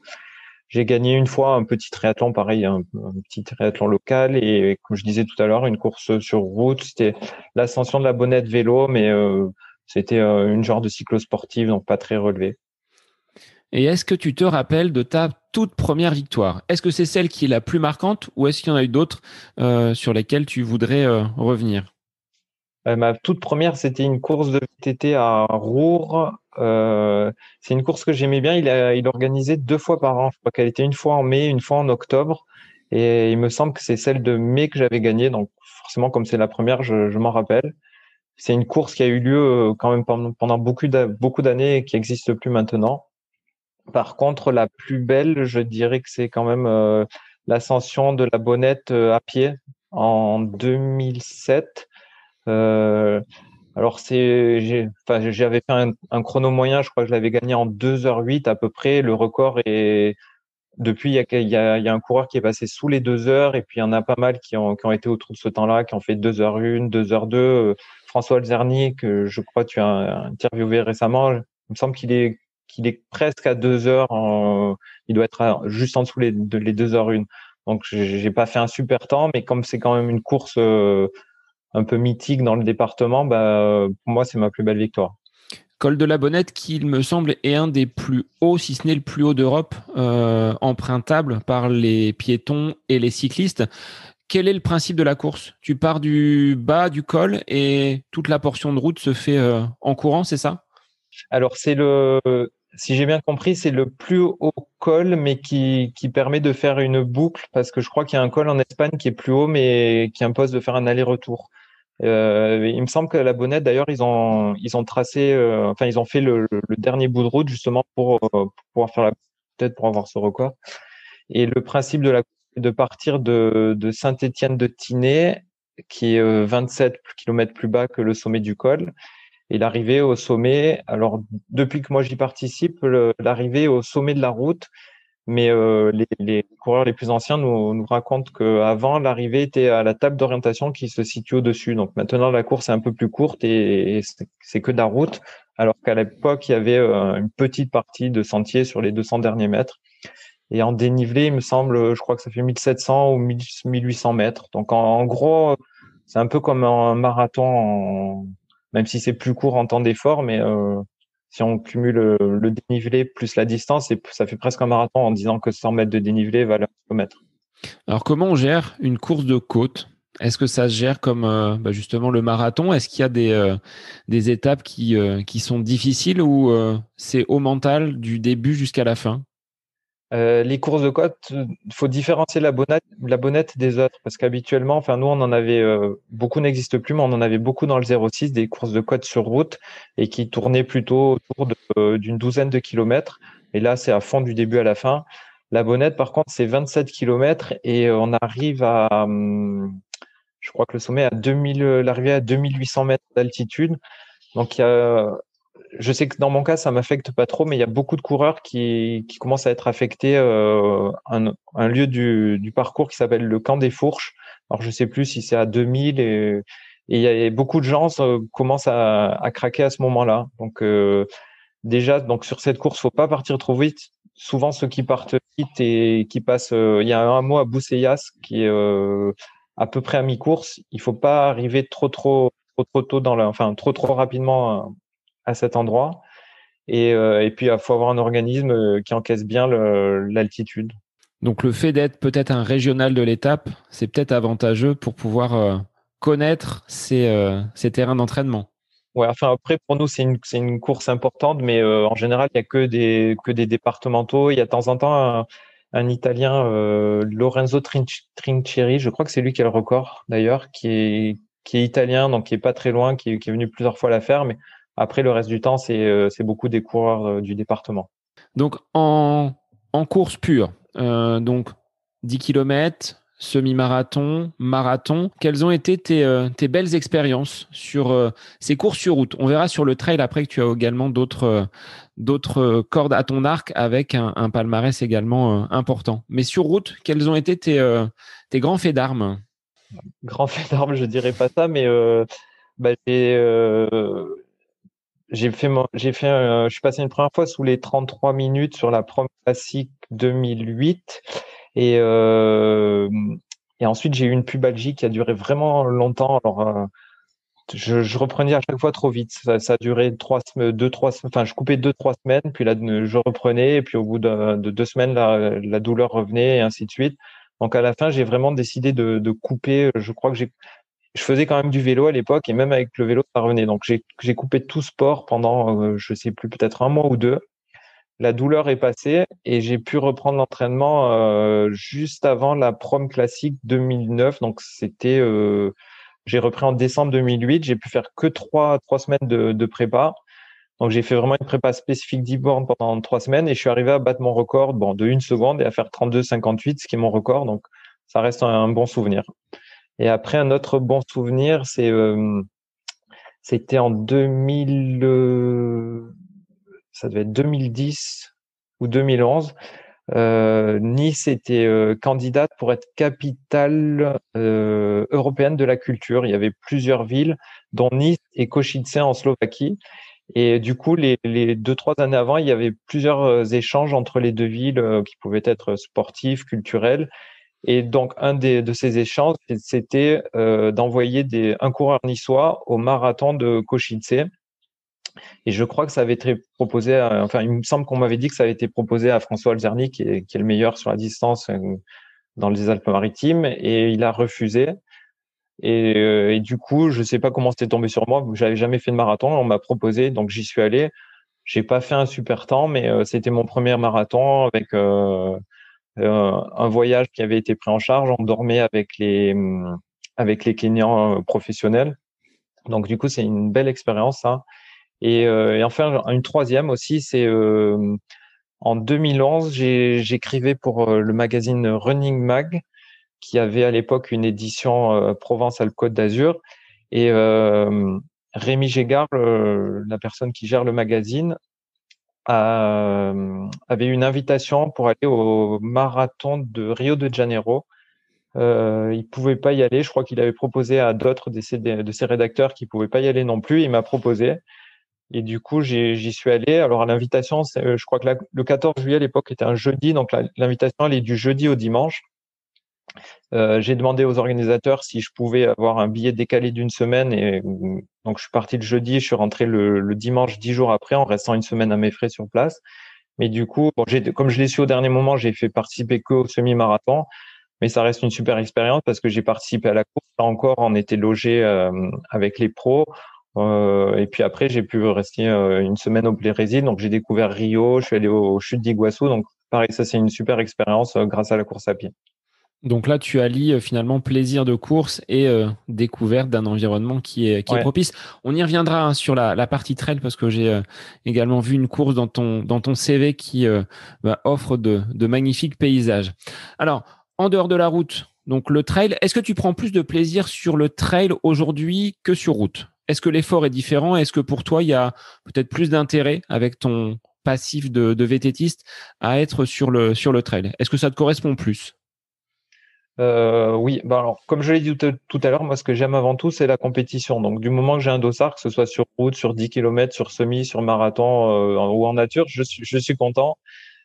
J'ai gagné une fois un petit triathlon, pareil, un, petit triathlon local et comme je disais tout à l'heure, une course sur route. C'était l'ascension de la bonnette vélo, mais euh, c'était euh, une genre de cyclo-sportive, donc pas très relevé. Et est-ce que tu te rappelles de ta toute première victoire? Est-ce que c'est celle qui est la plus marquante ou est-ce qu'il y en a eu d'autres euh, sur lesquelles tu voudrais euh, revenir? Euh, Ma toute première, c'était une course de VTT à Roure. c'est une course que j'aimais bien. Il, a, il organisait deux fois par an. Je crois qu'elle était une fois en mai, une fois en octobre. Et il me semble que c'est celle de mai que j'avais gagnée. Donc forcément, comme c'est la première, je, je m'en rappelle. C'est une course qui a eu lieu quand même pendant beaucoup d'années et qui n'existe plus maintenant. Par contre, la plus belle, je dirais que c'est quand même euh, l'ascension de la Bonnette euh, à pied en 2007. Euh, alors c'est, j'avais fait un, chrono moyen, je crois que je l'avais gagné en 2h08 à peu près. Le record est depuis, il y, a, y a, un coureur qui est passé sous les 2 heures et puis il y en a pas mal qui ont, été autour de ce temps-là, qui ont fait 2h01, 2h02. François Alzerny, que je crois que tu as interviewé récemment, il me semble qu'il est qu'il est presque à deux heures. il doit être juste en dessous les, de, les deux heures une. Donc j'ai pas fait un super temps, mais comme c'est quand même une course euh, un peu mythique dans le département, bah, pour moi c'est ma plus belle victoire. Col de la Bonnette, qui il me semble est un des plus hauts, si ce n'est le plus haut d'Europe, euh, empruntable par les piétons et les cyclistes. Quel est le principe de la course? Tu pars du bas du col et toute la portion de route se fait euh, en courant, c'est ça? Alors c'est le si j'ai bien compris, c'est le plus haut col, mais qui, qui permet de faire une boucle, parce que je crois qu'il y a un col en Espagne qui est plus haut, mais qui impose de faire un aller-retour. Euh, il me semble que la Bonnette, d'ailleurs, ils ont, ils ont tracé, euh, enfin, ils ont fait le, le, dernier bout de route justement pour, euh, pour pouvoir faire la peut-être pour avoir ce record. Et le principe de la de partir de, de Saint-Étienne de Tinée, qui est 27 km plus bas que le sommet du col, et l'arrivée au sommet, alors depuis que moi j'y participe, l'arrivée au sommet de la route, mais euh, les, les, coureurs les plus anciens nous, nous racontent qu'avant, l'arrivée était à la table d'orientation qui se situe au-dessus. Donc maintenant, la course est un peu plus courte et, c'est que de la route, alors qu'à l'époque, il y avait euh, une petite partie de sentier sur les 200 derniers mètres. Et en dénivelé, il me semble, je crois que ça fait 1700 ou 1800 mètres. Donc en, en gros, c'est un peu comme un marathon en, même si c'est plus court en temps d'effort, mais euh, si on cumule le, dénivelé plus la distance, ça fait presque un marathon en disant que 100 mètres de dénivelé valent un kilomètre. Alors comment on gère une course de côte? Est-ce que ça se gère comme euh, bah, justement le marathon? Est-ce qu'il y a des, euh, étapes qui sont difficiles ou c'est au mental du début jusqu'à la fin? Euh, les courses de côte, il faut différencier la bonnette, des autres parce qu'habituellement, enfin nous on en avait euh, beaucoup n'existe plus, mais on en avait beaucoup dans le 06 des courses de côte sur route et qui tournaient plutôt autour euh, d'une douzaine de kilomètres. Et là, c'est à fond du début à la fin. La bonnette, par contre, c'est 27 kilomètres et on arrive à, hum, je crois que le sommet à 2000, l'arrivée à 2800 mètres d'altitude. Donc il y a je sais que dans mon cas, ça m'affecte pas trop, mais il y a beaucoup de coureurs qui, qui commencent à être affectés. Euh, un, lieu du, parcours qui s'appelle le camp des Fourches. Alors, je sais plus si c'est à 2000 et, y a, beaucoup de gens euh, commencent à, craquer à ce moment-là. Donc, euh, déjà, donc sur cette course, faut pas partir trop vite. Souvent, ceux qui partent vite et qui passent, euh, il y a un mot à Bousseyas qui est à peu près à mi-course. Il faut pas arriver trop, trop, trop, trop tôt dans la, enfin, trop, trop rapidement à cet endroit. Et, euh, et puis, il faut avoir un organisme euh, qui encaisse bien l'altitude. Donc, le fait d'être peut-être un régional de l'étape, c'est peut-être avantageux pour pouvoir euh, connaître ces, ces terrains d'entraînement. Ouais, enfin après pour nous c'est une, une course importante, mais en général il y a que des que des départementaux. Il y a de temps en temps un Italien, Lorenzo Trincheri, je crois que c'est lui qui a le record d'ailleurs, qui est, qui est italien, donc qui est pas très loin, qui est, qui est venu plusieurs fois la faire, mais après le reste du temps, c'est beaucoup des coureurs du département. Donc en, en course pure, donc 10 km, semi-marathon, marathon. Quelles ont été tes, euh, belles expériences sur euh, ces courses sur route? On verra sur le trail après que tu as également d'autres euh, d'autres cordes à ton arc avec un, palmarès également important. Mais sur route, quels ont été tes, tes grands faits d'armes? Grands faits d'armes, je dirais pas ça, mais bah, j'ai fait, j'ai fait je suis passé une première fois sous les 33 minutes sur la prom classique 2008 et, euh, et ensuite, j'ai eu une pubalgie qui a duré vraiment longtemps. Alors, euh, je, je, reprenais à chaque fois trop vite. Ça, ça a duré trois deux, trois. Enfin, je coupais deux, trois semaines, puis là, je reprenais, et puis au bout de, de deux semaines, la, la, douleur revenait, et ainsi de suite. Donc, à la fin, j'ai vraiment décidé de, de couper. Je crois que j'ai, je faisais quand même du vélo à l'époque, et même avec le vélo, ça revenait. Donc, j'ai coupé tout sport pendant, euh, je sais plus, peut-être un mois ou deux la douleur est passée et j'ai pu reprendre l'entraînement euh, juste avant la prom classique 2009. Donc c'était, euh, j'ai repris en décembre 2008. J'ai pu faire que trois trois semaines de, de prépa. Donc j'ai fait vraiment une prépa spécifique d'e-born pendant trois semaines et je suis arrivé à battre mon record bon, de une seconde et à faire 32,58, ce qui est mon record. Donc ça reste un, bon souvenir. Et après un autre bon souvenir, c'est euh, c'était en 2000 ça devait être 2010 ou 2011. Euh, nice était euh, candidate pour être capitale euh, européenne de la culture. Il y avait plusieurs villes, dont Nice et Košice en Slovaquie. Et du coup, les, deux, trois années avant, il y avait plusieurs échanges entre les deux villes qui pouvaient être sportifs, culturels. Et donc, un de ces échanges, c'était d'envoyer un coureur niçois au marathon de Košice et je crois que ça avait été proposé, enfin, il me semble qu'on m'avait dit que ça avait été proposé à François Alzerny, qui est, le meilleur sur la distance euh, dans les Alpes-Maritimes, et il a refusé. Euh, et, du coup, je sais pas comment c'était tombé sur moi. J'avais jamais fait de marathon. On m'a proposé, donc j'y suis allé. J'ai pas fait un super temps, mais euh, c'était mon premier marathon avec un voyage qui avait été pris en charge. On dormait avec les avec les Kenyans professionnels. Donc du coup, c'est une belle expérience. Et, euh, et, enfin, une troisième aussi, c'est euh, en 2011, j'écrivais pour euh, le magazine Running Mag, qui avait à l'époque une édition Provence-Alpes-Côte d'Azur. Et Rémi Gégard, la personne qui gère le magazine, a, avait une invitation pour aller au marathon de Rio de Janeiro. Euh, il pouvait pas y aller. Je crois qu'il avait proposé à d'autres de ses, de rédacteurs qui pouvaient pas y aller non plus. Il m'a proposé. Et du coup, j'y suis allé. Alors, à l'invitation, euh, je crois que le 14 juillet à l'époque était un jeudi. Donc, l'invitation, elle est du jeudi au dimanche. Euh, j'ai demandé aux organisateurs si je pouvais avoir un billet décalé d'une semaine. Et donc, je suis parti le jeudi, je suis rentré le, dimanche dix jours après en restant une semaine à mes frais sur place. Mais du coup, bon, comme je l'ai su au dernier moment, j'ai fait participer que au semi-marathon. Mais ça reste une super expérience parce que j'ai participé à la course. Là encore, on était logé euh, avec les pros. Euh, et puis après, j'ai pu rester euh, une semaine au Brésil. Donc, j'ai découvert Rio, je suis allé aux chutes d'Iguassou. Donc, pareil, ça, c'est une super expérience euh, grâce à la course à pied. Donc là, tu allies finalement plaisir de course et découverte d'un environnement qui est, qui est propice. On y reviendra hein, sur la, la, partie trail parce que j'ai également vu une course dans ton, dans ton CV qui bah, offre de, de magnifiques paysages. Alors, en dehors de la route, donc le trail, est-ce que tu prends plus de plaisir sur le trail aujourd'hui que sur route? Est-ce que l'effort est différent? Est-ce que pour toi, il y a peut-être plus d'intérêt avec ton passif de, de vététiste à être sur le, sur le trail? Est-ce que ça te correspond plus? Euh, oui, bah alors comme je l'ai dit tout à l'heure, moi ce que j'aime avant tout c'est la compétition. Donc du moment que j'ai un dossard, que ce soit sur route, sur 10 km, sur semi, sur marathon euh, ou en nature, je suis, je suis content.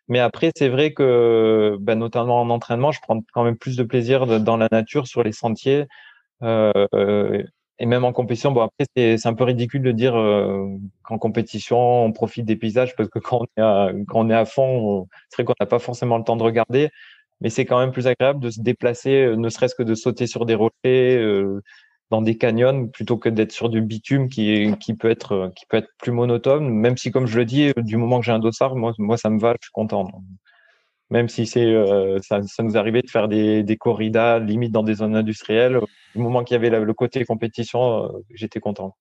Mais après c'est vrai que bah, notamment en entraînement, je prends quand même plus de plaisir dans la nature, sur les sentiers. Euh, et même en compétition, bon après c'est un peu ridicule de dire euh, qu'en compétition on profite des paysages parce que quand on est à, quand on est à fond, c'est vrai qu'on n'a pas forcément le temps de regarder, mais c'est quand même plus agréable de se déplacer, euh, ne serait-ce que de sauter sur des rochers, euh, dans des canyons, plutôt que d'être sur du bitume qui, qui peut être qui peut être plus monotone. Même si comme je le dis, du moment que j'ai un dossard, moi moi ça me va, je suis content. même si c'est ça, nous arrivait de faire des, des corridas limite dans des zones industrielles. Du moment qu'il y avait le côté compétition, j'étais content.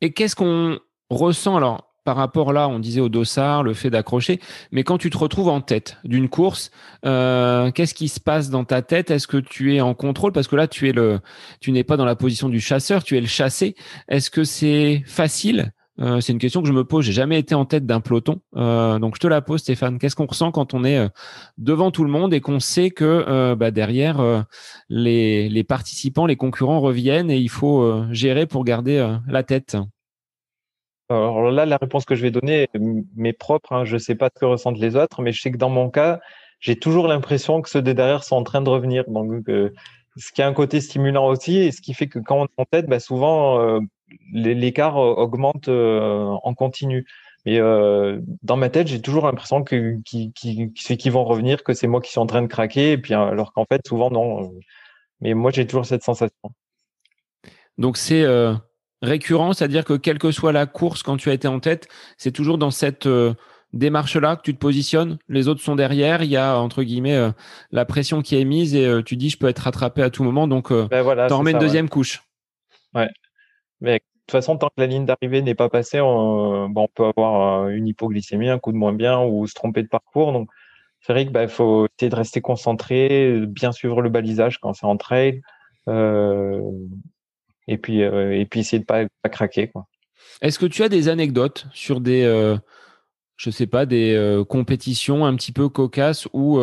Et qu'est-ce qu'on ressent alors par rapport là, on disait au dossard, le fait d'accrocher, mais quand tu te retrouves en tête d'une course, euh, qu'est-ce qui se passe dans ta tête? Est-ce que tu es en contrôle? Parce que là, tu es le, tu n'es pas dans la position du chasseur, tu es le chassé. Est-ce que c'est facile? Euh, C'est une question que je me pose. J'ai jamais été en tête d'un peloton, euh, donc je te la pose, Stéphane. Qu'est-ce qu'on ressent quand on est devant tout le monde et qu'on sait que bah, derrière les, les participants, les concurrents reviennent et il faut gérer pour garder la tête? Alors là, la réponse que je vais donner m'est propre. Hein. Je ne sais pas ce que ressentent les autres, mais je sais que dans mon cas, j'ai toujours l'impression que ceux de derrière sont en train de revenir. Donc, euh, ce qui a un côté stimulant aussi, et ce qui fait que quand on est en tête, bah, souvent euh, l'écart euh, augmente en continu. Mais dans ma tête, j'ai toujours l'impression que qui, qui vont revenir, que c'est moi qui suis en train de craquer, et puis alors qu'en fait, souvent non. Mais moi, j'ai toujours cette sensation. Donc c'est récurrent, c'est-à-dire que quelle que soit la course quand tu as été en tête, c'est toujours dans cette euh, démarche-là que tu te positionnes. Les autres sont derrière, il y a entre guillemets euh, la pression qui est mise et euh, tu dis je peux être rattrapé à tout moment, donc ben voilà, t'en remets une deuxième couche. Ouais. Mais de toute façon, tant que la ligne d'arrivée n'est pas passée, on, bon, on peut avoir une hypoglycémie, un coup de moins bien ou se tromper de parcours. Donc, c'est vrai qu'il bah, faut essayer de rester concentré, bien suivre le balisage quand c'est en trail. Euh, et puis euh, et puis essayer de pas, pas craquer. Est-ce que tu as des anecdotes sur des euh, je sais pas des euh, compétitions un petit peu cocasses où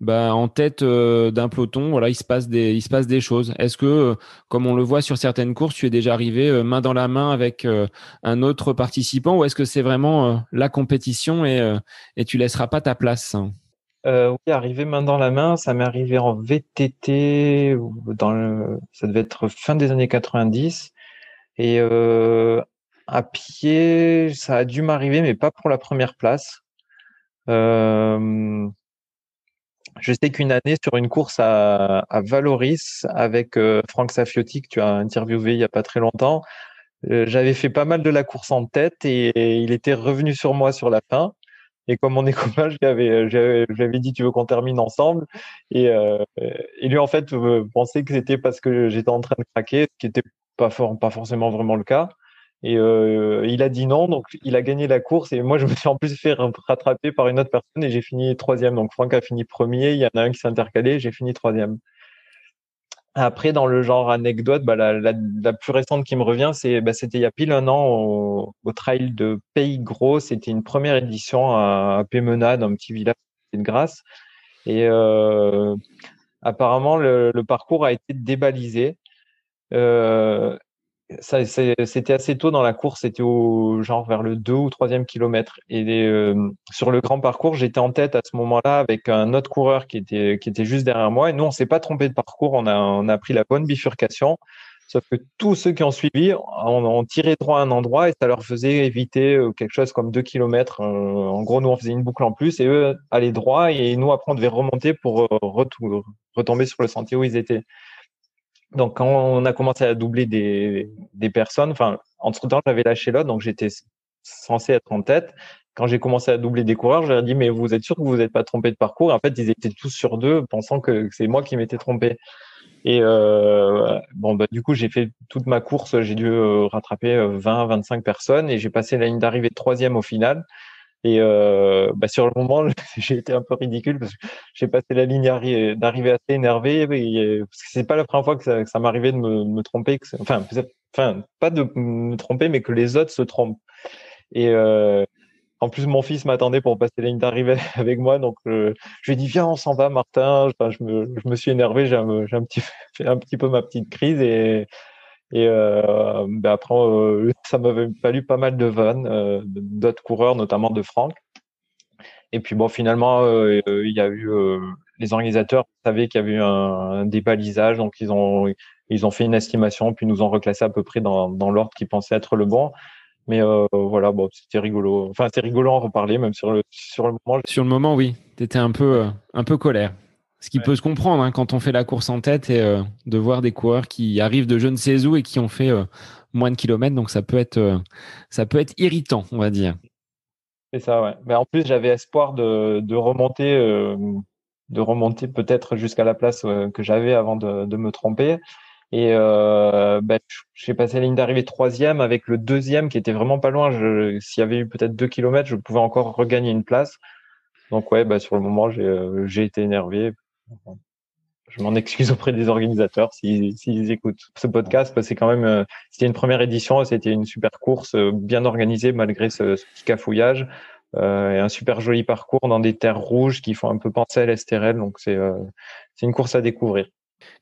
bah, en tête d'un peloton voilà il se passe des il se passe des choses? Est-ce que comme on le voit sur certaines courses tu es déjà arrivé main dans la main avec un autre participant ou est-ce que c'est vraiment la compétition et et tu laisseras pas ta place? Euh, oui, arrivé main dans la main, ça m'est arrivé en VTT, dans le, ça devait être fin des années 90. Et euh, à pied, ça a dû m'arriver, mais pas pour la première place. Euh, je sais qu'une année, sur une course à, à Valoris, avec euh, Franck Safiotti, que tu as interviewé il y a pas très longtemps, euh, j'avais fait pas mal de la course en tête et il était revenu sur moi sur la fin. Et comme on est copains, j'avais, j'avais dit, tu veux qu'on termine ensemble? Et, euh, et lui, en fait, euh, pensait que c'était parce que j'étais en train de craquer, ce qui n'était pas, pas forcément vraiment le cas. Et euh, il a dit non, donc il a gagné la course. Et moi, je me suis en plus fait rattraper par une autre personne et j'ai fini troisième. Donc Franck a fini premier, il y en a un qui s'est intercalé, j'ai fini troisième. Après, dans le genre anecdote, bah, la, plus récente qui me revient, bah, c'était il y a pile un an au, trail de Pays Gros. C'était une première édition à, à Pémenade, un petit village de Grasse. Et euh, apparemment, le, le, parcours a été débalisé. Euh, c'était assez tôt dans la course, c'était au genre vers le 2 ou 3e kilomètre. Et euh, sur le grand parcours, j'étais en tête à ce moment-là avec un autre coureur qui était, qui était juste derrière moi. Et nous, on s'est pas trompé de parcours, on a, on a pris la bonne bifurcation. Sauf que tous ceux qui ont suivi ont, tiré droit à un endroit et ça leur faisait éviter euh, quelque chose comme 2 kilomètres. Euh, en gros, nous, on faisait une boucle en plus et eux allaient droit et nous, après, on devait remonter pour retomber sur le sentier où ils étaient. Donc, quand on a commencé à doubler des, des personnes, enfin, entre temps, j'avais lâché l'autre, donc j'étais censé être en tête. Quand j'ai commencé à doubler des coureurs, je leur ai dit, mais vous êtes sûr que vous n'êtes pas trompé de parcours? En fait, ils étaient tous sur deux, pensant que c'est moi qui m'étais trompé. Et euh, bon, bah, du coup, j'ai fait toute ma course, j'ai dû euh, rattraper 20, euh, 25 personnes et j'ai passé la ligne d'arrivée troisième au final. Et euh, bah sur le moment, j'ai été un peu ridicule parce que j'ai passé la ligne d'arrivée assez énervé. Et, parce que c'est pas la première fois que ça, m'arrivait de me, tromper. Enfin, pas de me tromper, mais que les autres se trompent. Et euh, en plus, mon fils m'attendait pour passer la ligne d'arrivée avec moi. Donc, euh, je lui ai dit, viens, on s'en va, Martin. Enfin, je, me, je me suis énervé. J'ai un, un, petit, un petit peu ma petite crise. Et, et euh, ben après, euh, ça m'avait fallu pas mal de vannes euh, d'autres coureurs, notamment de Franck. Et puis bon, finalement, euh, il y a eu les organisateurs savaient qu'il y avait eu un, débalisage, donc ils ont ils ont fait une estimation, puis nous ont reclassé à peu près dans, dans l'ordre qu'ils pensaient être le bon. Mais voilà, bon, c'était rigolo. Enfin, c'était rigolo en reparler, même sur le sur le moment. Sur le moment, oui, t'étais un peu un peu colère. Ce qui peut se comprendre hein, quand on fait la course en tête et euh, de voir des coureurs qui arrivent de je ne sais où et qui ont fait euh, moins de kilomètres. Donc ça peut être, euh, ça peut être irritant, on va dire. C'est ça, ouais. Mais en plus, j'avais espoir de, de remonter, de remonter peut-être jusqu'à la place que j'avais avant de, de, me tromper. Et ben, j'ai passé la ligne d'arrivée troisième avec le deuxième qui était vraiment pas loin. S'il y avait eu peut-être deux kilomètres, je pouvais encore regagner une place. Donc ouais, bah, sur le moment, j'ai euh, été énervé. Je m'en excuse auprès des organisateurs s'ils si, écoutent ce podcast. C'est quand même, euh, c'était une première édition, c'était une super course, euh, bien organisée malgré ce, ce petit cafouillage. Euh, et un super joli parcours dans des terres rouges qui font un peu penser à l'Estérel. Donc c'est euh, une course à découvrir.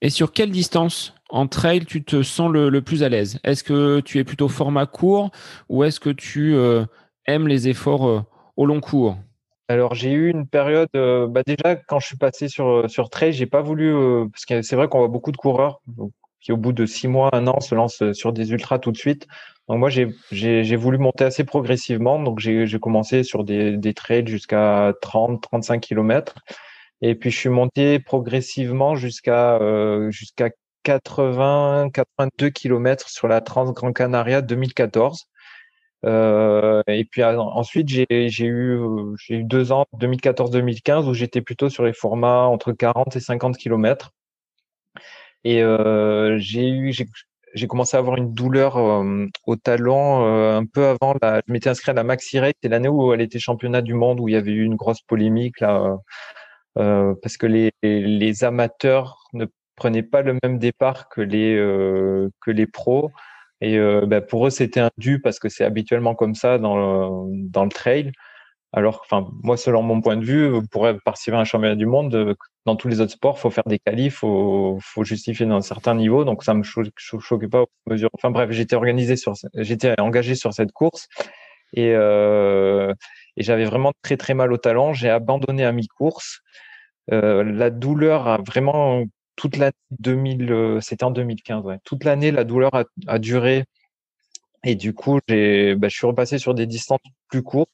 Et sur quelle distance en trail tu te sens le, le plus à l'aise? Est-ce que tu es plutôt format court ou est-ce que tu euh, aimes les efforts au long cours? Alors j'ai eu une période, euh, bah déjà quand je suis passé sur euh, sur trail, j'ai pas voulu euh, parce que c'est vrai qu'on voit beaucoup de coureurs qui au bout de six mois, un an se lancent sur des ultras tout de suite. Donc moi j'ai j'ai voulu monter assez progressivement, donc j'ai commencé sur des des trails jusqu'à 30 35 kilomètres et puis je suis monté progressivement jusqu'à jusqu'à 80 82 kilomètres sur la Trans Gran Canaria 2014. Euh, et puis ensuite, j'ai eu, eu deux ans, 2014-2015, où j'étais plutôt sur les formats entre 40 et 50 km. Et euh, j'ai eu, j'ai commencé à avoir une douleur euh, au talon euh, un peu avant. La, je m'étais inscrit à la Maxi Race, c'est l'année où elle était championnat du monde, où il y avait eu une grosse polémique là, euh, parce que les, les amateurs ne prenaient pas le même départ que les que les pros. Et euh, bah, pour eux, c'était un dû parce que c'est habituellement comme ça dans le, dans le trail. Alors, enfin, moi, selon mon point de vue, pour participer à un championnat du monde, dans tous les autres sports, faut faire des qualifs, faut, faut justifier dans un certain niveau. Donc, ça me choquait pas aux mesures. Enfin, bref, j'étais organisé sur, j'étais engagé sur cette course et, euh, et j'avais vraiment très très mal au talon. J'ai abandonné à mi-course. Euh, la douleur a vraiment toute l'année 2000, euh, c'était en 2015, ouais. Toute l'année, la douleur a, duré. Et du coup, j'ai, bah, je suis repassé sur des distances plus courtes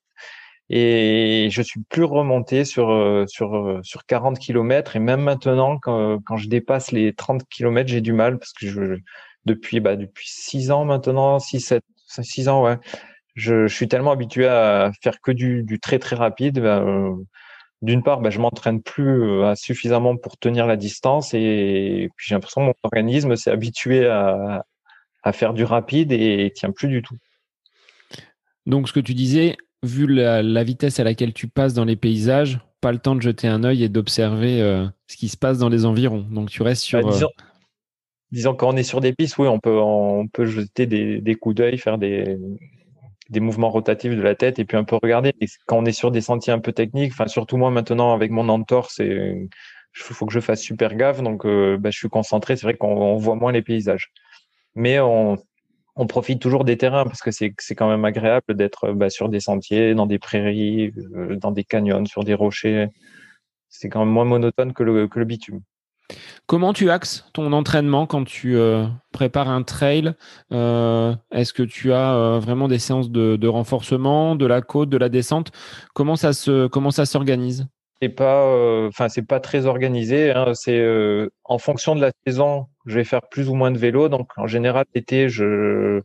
et je suis plus remonté sur euh, sur euh, sur 40 km et même maintenant quand, quand je dépasse les 30 km j'ai du mal parce que je depuis bah depuis 6 ans maintenant 6 7 6 ans ouais je, je suis tellement habitué à faire que du, du très très rapide bah, d'une part, ben, je m'entraîne plus euh, suffisamment pour tenir la distance et puis j'ai l'impression que mon organisme s'est habitué à, à, faire du rapide et tient plus du tout. Donc, ce que tu disais, vu la, vitesse à laquelle tu passes dans les paysages, pas le temps de jeter un œil et d'observer euh, ce qui se passe dans les environs. Donc, tu restes sur. Bah, disons, euh... disons, quand on est sur des pistes, oui, on peut, on peut jeter des, des coups d'œil, faire des, des mouvements rotatifs de la tête et puis un peu regarder. Et quand on est sur des sentiers un peu techniques, enfin surtout moi maintenant avec mon entorse, il faut que je fasse super gaffe, donc euh, bah, je suis concentré. C'est vrai qu'on voit moins les paysages, mais on, on profite toujours des terrains parce que c'est quand même agréable d'être bah, sur des sentiers, dans des prairies, euh, dans des canyons, sur des rochers. C'est quand même moins monotone que le que le bitume. Comment tu axes ton entraînement quand tu euh, prépares un trail? Euh, Est-ce que tu as euh, vraiment des séances de, renforcement, de la côte, de la descente? Comment ça s'organise? C'est pas, pas très organisé. Hein. C'est en fonction de la saison, je vais faire plus ou moins de vélo. Donc en général l'été, je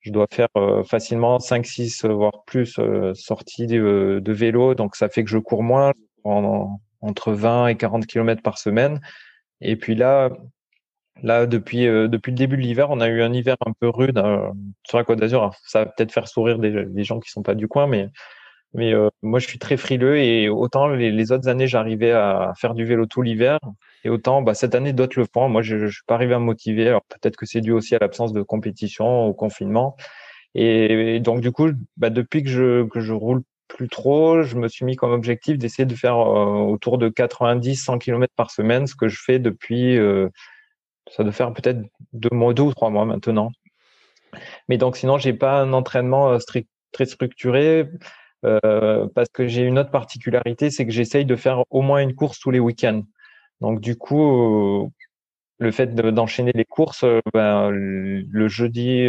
je dois faire facilement 5, 6, voire plus sorties de, de, vélo. Donc ça fait que je cours moins, entre 20 et 40 km par semaine. Et puis là, là depuis, euh, depuis le début de l'hiver, on a eu un hiver un peu rude euh, sur la Côte d'Azur. Ça va peut-être faire sourire des, gens qui sont pas du coin, mais, mais euh, moi, je suis très frileux et autant les, autres années, j'arrivais à faire du vélo tout l'hiver et autant bah, cette année, d'autres le font. Moi, je ne suis pas arrivé à me motiver. Alors peut-être que c'est dû aussi à l'absence de compétition, au confinement. Et, donc, du coup, bah, depuis que je, que je roule plus trop. Je me suis mis comme objectif d'essayer de faire euh, autour de 90-100 km par semaine, ce que je fais depuis, euh, ça doit faire peut-être deux mois, deux ou trois mois maintenant. Mais donc sinon, j'ai pas un entraînement euh, strict, très structuré parce que j'ai une autre particularité, c'est que j'essaye de faire au moins une course tous les week-ends. Donc du coup, le fait d'enchaîner les courses, ben, le jeudi,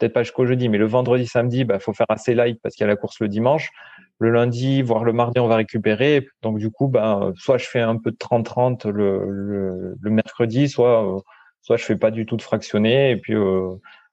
peut-être pas jusqu'au jeudi, mais le vendredi, samedi, bah, faut faire assez light parce qu'il y a la course le dimanche. Le lundi, voire le mardi, on va récupérer. Donc, du coup, bah, soit je fais un peu de 30-30 le, mercredi, soit, euh, soit je fais pas du tout de fractionné. Et puis, euh,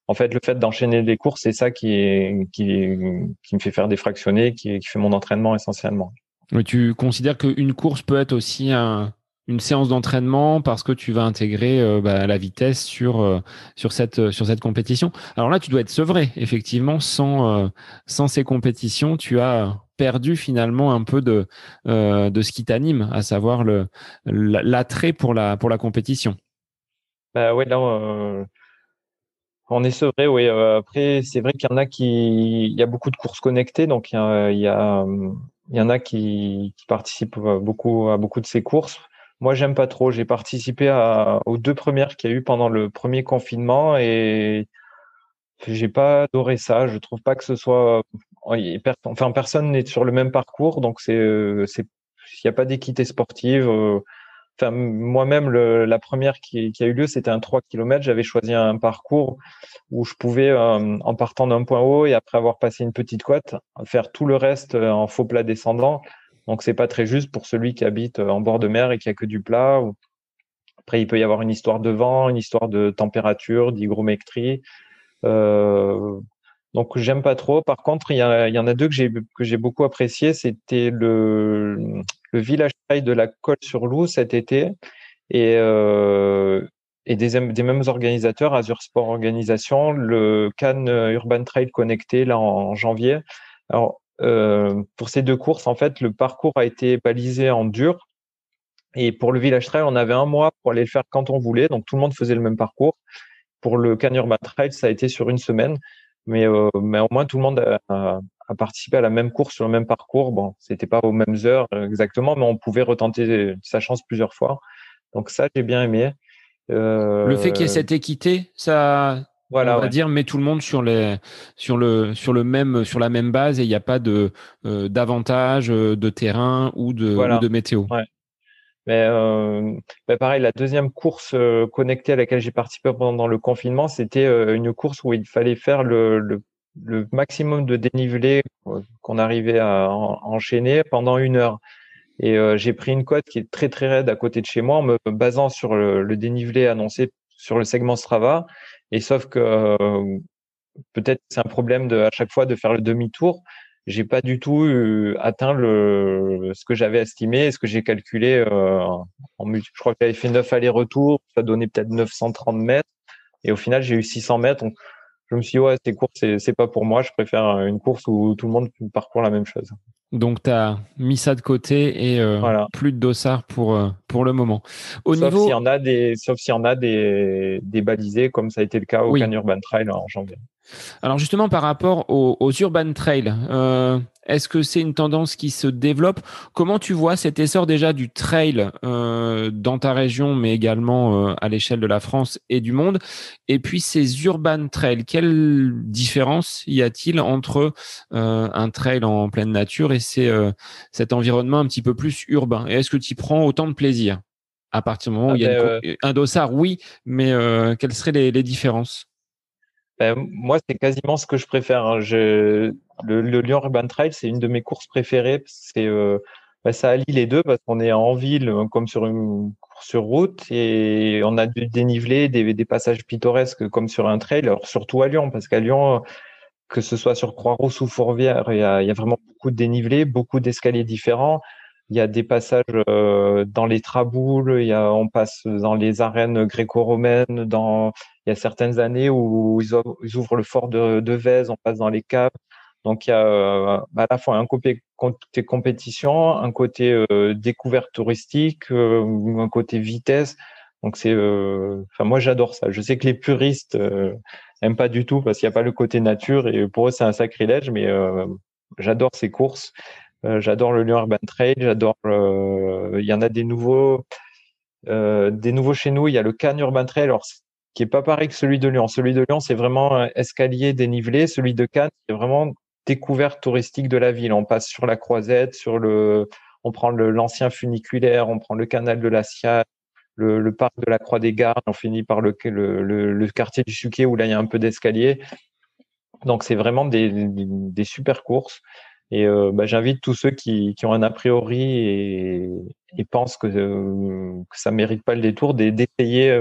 en fait, le fait d'enchaîner les courses, c'est ça qui me fait faire des fractionnés, qui, qui fait mon entraînement essentiellement. Mais tu considères qu'une course peut être aussi un, une séance d'entraînement parce que tu vas intégrer euh, bah, la vitesse sur euh, sur cette sur cette compétition. Alors là, tu dois être sevré effectivement sans euh, sans ces compétitions, tu as perdu finalement un peu de de ce qui t'anime, à savoir le l'attrait pour la pour la compétition. Bah ouais, là on est sevré, oui. Euh, après, c'est vrai qu'il y en a qui, il y a beaucoup de courses connectées, donc il y, a, il y, a, il y en a qui, qui, participent beaucoup à beaucoup de ces courses. Moi, j'aime pas trop. J'ai participé aux deux premières qu'il y a eu pendant le premier confinement et j'ai pas adoré ça. Je trouve pas que ce soit, enfin, personne n'est sur le même parcours, donc c'est, c'est, il n'y a pas d'équité sportive. Euh, enfin, moi-même, la première qui, a eu lieu, c'était un 3 km. J'avais choisi un parcours où je pouvais, euh, en partant d'un point haut et après avoir passé une petite côte, faire tout le reste euh, en faux plat descendant. Donc, c'est pas très juste pour celui qui habite euh, en bord de mer et qui a que du plat. Après, il peut y avoir une histoire de vent, une histoire de température, d'hygrométrie. Euh, donc, j'aime pas trop. Par contre, il y, en a deux que j'ai beaucoup apprécié. C'était le village trail de la Côte sur Loup cet été et, euh, et des, mêmes organisateurs, Azure Sport Organisation, le Cannes Urban Trail connecté là en, janvier. Alors euh, pour ces deux courses, en fait, le parcours a été balisé en dur. Et pour le village trail, on avait un mois pour aller le faire quand on voulait, donc tout le monde faisait le même parcours. Pour le Cannes Urban Trail, ça a été sur une semaine, mais, euh, mais au moins tout le monde a, à participer à la même course sur le même parcours. Bon, c'était pas aux mêmes heures euh, exactement, mais on pouvait retenter sa chance plusieurs fois. Donc ça, j'ai bien aimé. Euh... Le fait qu'il y ait cette équité, ça, voilà, on va dire, met tout le monde sur les, sur le, sur le même, sur la même base et il n'y a pas de euh, d'avantage euh, de terrain ou de, ou de météo. Ouais. Mais, euh, pareil, la deuxième course connectée à laquelle j'ai participé pendant le confinement, c'était une course où il fallait faire le, le le maximum de dénivelé qu'on arrivait à enchaîner pendant une heure. Et euh, j'ai pris une côte qui est très très raide à côté de chez moi en me basant sur le, dénivelé annoncé sur le segment Strava. Et sauf que peut-être c'est un problème de à chaque fois de faire le demi-tour. J'ai pas du tout atteint le, ce que j'avais estimé, ce que j'ai calculé. Euh, en, je crois que j'avais fait 9 allers-retours, ça donnait peut-être 930 mètres. Et au final, j'ai eu 600 mètres. Donc, je me suis dit, ouais, ces courses, c'est pas pour moi. Je préfère une course où tout le monde parcourt la même chose. Donc, tu as mis ça de côté et euh, plus de dossard pour, euh, pour le moment. Au sauf s'il y en a des, sauf s'il y en a des, des balisés, comme ça a été le cas au Can Urban Trail en janvier. Alors justement, par rapport aux, urban trails, euh, est-ce que c'est une tendance qui se développe? Comment tu vois cet essor déjà du trail euh, dans ta région, mais également euh, à l'échelle de la France et du monde? Et puis ces urban trails, quelle différence y a-t-il entre un trail en pleine nature et cet environnement un petit peu plus urbain? Et est-ce que tu prends autant de plaisir à partir du moment où ah il y a ben, un dossard Oui, mais quelles seraient les différences? Ben, moi, c'est quasiment ce que je préfère. Hein. Je, le, le, Lyon Urban Trail, c'est une de mes courses préférées. C'est, euh, ben, ça allie les deux parce qu'on est en ville euh, comme sur une course sur route et on a du dénivelé, des, des passages pittoresques comme sur un trail. Alors surtout à Lyon, parce qu'à Lyon, que ce soit sur Croix-Rousse ou Fourvière, il y, a, y a vraiment beaucoup de dénivelé, beaucoup d'escaliers différents. Il y a des passages euh, dans les traboules, il y a, on passe dans les arènes gréco-romaines, dans il y a certaines années où ils, ouvrent le fort de, de Vèze, on passe dans les caves. Donc il y a euh, à la fois un côté compétition, un côté euh, découverte touristique, euh, un côté vitesse. Donc c'est, enfin moi j'adore ça. Je sais que les puristes aiment pas du tout parce qu'il n'y a pas le côté nature et pour eux c'est un sacrilège, mais j'adore ces courses. j'adore le Lyon Urban Trail, j'adore. Il y en a des nouveaux, des nouveaux chez nous. Il y a le Cannes Urban Trail. Qui est pas pareil que celui de Lyon. Celui de Lyon, c'est vraiment escalier dénivelé. Celui de Cannes, c'est vraiment découverte touristique de la ville. On passe sur la Croisette, sur le, on prend l'ancien funiculaire, on prend le canal de la Sia, le, parc de la Croix des Gardes, on finit par le, quartier du Suquet où là il y a un peu d'escalier. Donc c'est vraiment des, super courses. Et euh, bah, j'invite tous ceux qui, qui, ont un a priori et, et pense que, que ça mérite pas le détour d'essayer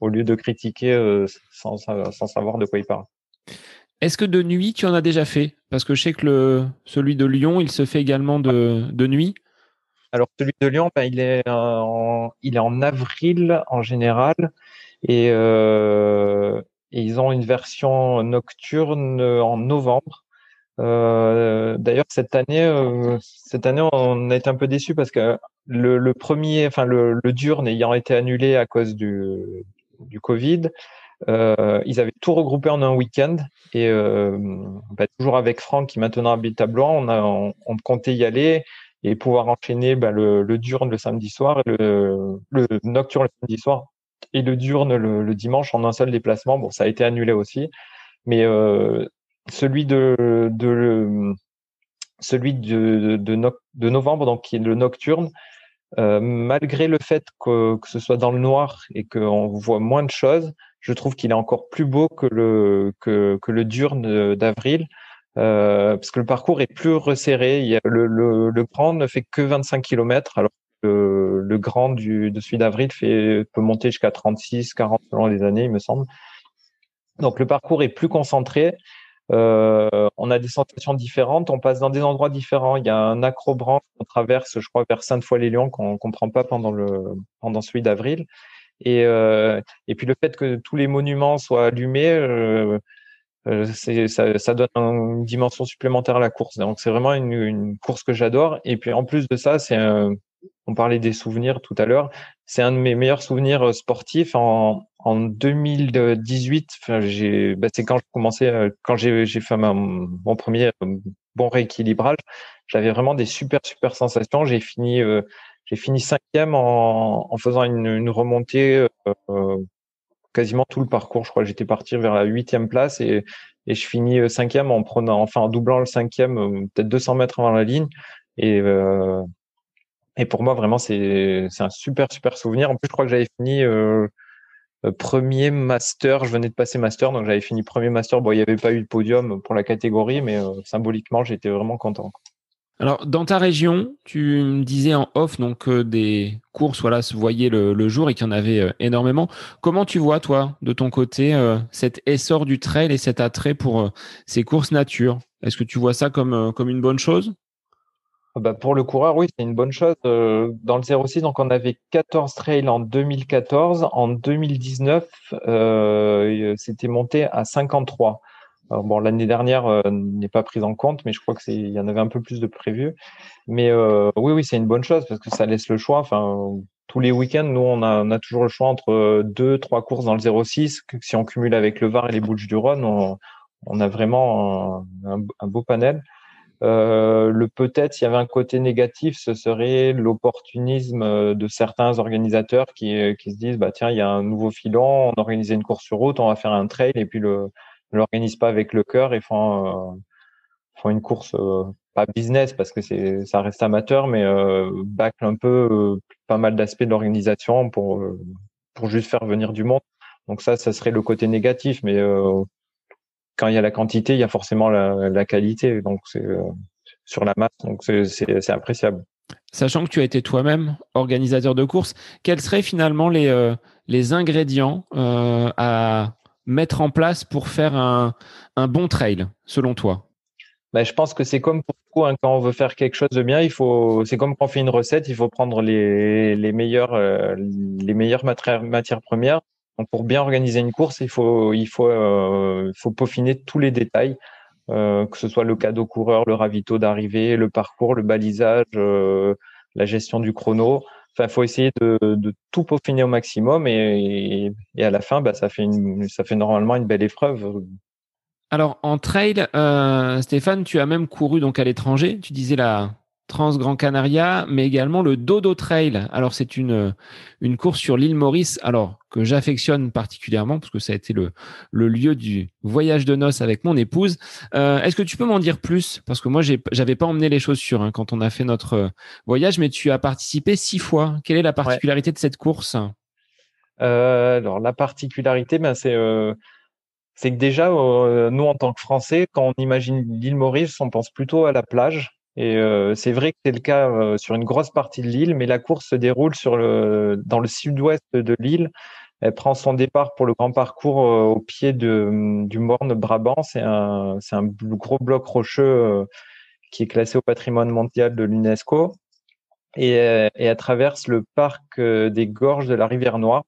au lieu de critiquer sans, sans savoir de quoi il parle. Est-ce que de nuit, tu en as déjà fait? Parce que je sais que le, celui de Lyon, il se fait également de, de nuit. Alors celui de Lyon, ben, il, est en, il est en avril en général et, euh, et ils ont une version nocturne en novembre. Euh, D'ailleurs cette année, euh, cette année on a été un peu déçus parce que le, le premier, enfin le, le ayant été annulé à cause du, du Covid, euh, ils avaient tout regroupé en un week-end et euh, bah, toujours avec Franck qui maintenant habite à Blois, on, a, on, on comptait y aller et pouvoir enchaîner bah, le, le diurne le samedi soir et le, le nocturne le samedi soir et le diurne le, le, dimanche en un seul déplacement. Bon, ça a été annulé aussi, mais euh, celui de, novembre, donc qui est le nocturne, euh, malgré le fait que, ce soit dans le noir et qu'on voit moins de choses, je trouve qu'il est encore plus beau que le que, diurne d'avril. Euh, parce que le parcours est plus resserré. Le, grand ne fait que 25 km, alors que le, grand du, de celui d'avril peut monter jusqu'à 36, 40 selon les années, il me semble. Donc le parcours est plus concentré. Euh, on a des sensations différentes, on passe dans des endroits différents. Il y a un acrobranche qu'on traverse, je crois, vers Sainte-Foy-les-Lyons qu'on comprend pas pendant le pendant celui d'avril. Et, euh, et puis le fait que tous les monuments soient allumés, euh, euh, ça, ça, donne une dimension supplémentaire à la course. Donc c'est vraiment une, une, course que j'adore. Et puis en plus de ça, c'est on parlait des souvenirs tout à l'heure. C'est un de mes meilleurs souvenirs sportifs. En, en 2018, enfin, j'ai, bah, c'est quand je commençais, euh, quand j'ai, fait mon premier bon rééquilibrage. J'avais vraiment des super super sensations. J'ai fini, j'ai fini cinquième en, faisant une, remontée. Euh, quasiment tout le parcours. Je crois que j'étais parti vers la huitième place et, je finis euh, cinquième en prenant, enfin en doublant le cinquième, euh, peut-être 200 mètres avant la ligne. Et, euh, pour moi, vraiment, c'est un super, super souvenir. En plus, je crois que j'avais fini euh, premier master. Je venais de passer master, donc j'avais fini premier master. Bon, il n'y avait pas eu de podium pour la catégorie, mais euh, symboliquement, j'étais vraiment content. Alors, dans ta région, tu me disais en off donc euh, des courses voilà, se voyaient le, jour et qu'il y en avait euh, énormément. Comment tu vois, toi, de ton côté, euh, cet essor du trail et cet attrait pour euh, ces courses nature? Est-ce que tu vois ça comme, euh, une bonne chose? Bah Pour le coureur, oui, c'est une bonne chose. Euh, dans le 06, donc on avait 14 trails en 2014. En 2019, c'était monté à 53 bon, l'année dernière euh, n'est pas prise en compte, mais je crois que c'est, il y en avait un peu plus de prévu. Mais euh, oui, oui, c'est une bonne chose parce que ça laisse le choix. Enfin, tous les week-ends, nous, on a, on a toujours le choix entre deux, trois courses dans le 06. Que si on cumule avec le Var et les Bouches du Rhône, on, on a vraiment un beau panel. Euh, le peut-être, s'il y avait un côté négatif, ce serait l'opportunisme de certains organisateurs qui, qui se disent, bah tiens, il y a un nouveau filon, on organise une course sur route, on va faire un trail, et puis le, ne l'organisent pas avec le cœur et font, euh, font une course euh, pas business parce que ça reste amateur, mais euh, bâcle un peu euh, pas mal d'aspects de l'organisation pour euh, pour juste faire venir du monde. Donc ça, ça serait le côté négatif, mais quand il y a la quantité, il y a forcément la, la qualité. Donc c'est sur la masse, donc c'est appréciable. Sachant que tu as été toi-même organisateur de course, quels seraient finalement les, les ingrédients à mettre en place pour faire un, un bon trail, selon toi? Ben, je pense que c'est comme pour tout, hein, quand on veut faire quelque chose de bien, il faut, c'est comme quand on fait une recette, il faut prendre les, les meilleures, euh, les meilleures matières, matières premières. Donc, pour bien organiser une course, il faut, il faut, euh, faut peaufiner tous les détails, euh, que ce soit le cadeau coureur, le ravito d'arrivée, le parcours, le balisage, euh, la gestion du chrono. Enfin, faut essayer de, tout peaufiner au maximum et, à la fin, bah, ça fait une, ça fait normalement une belle épreuve. Alors en trail, Stéphane, tu as même couru donc à l'étranger. Tu disais la Trans Grand Canaria, mais également le Dodo Trail. Alors c'est une une course sur l'île Maurice. Alors que j'affectionne particulièrement parce que ça a été le le lieu du voyage de noces avec mon épouse. Euh, Est-ce que tu peux m'en dire plus? Parce que moi j'avais pas emmené les chaussures hein, quand on a fait notre voyage, mais tu as participé six fois. Quelle est la particularité ouais. de cette course? Euh, Alors la particularité, ben c'est euh c'est que déjà, euh, nous, en tant que Français, quand on imagine l'île Maurice, on pense plutôt à la plage. Et c'est vrai que c'est le cas sur une grosse partie de l'île, mais la course se déroule dans le sud-ouest de l'île. Elle prend son départ pour le grand parcours au pied de, du Morne Brabant. C'est un, gros bloc rocheux qui est classé au patrimoine mondial de l'UNESCO. Et, et, elle traverse le parc des gorges de la rivière Noire.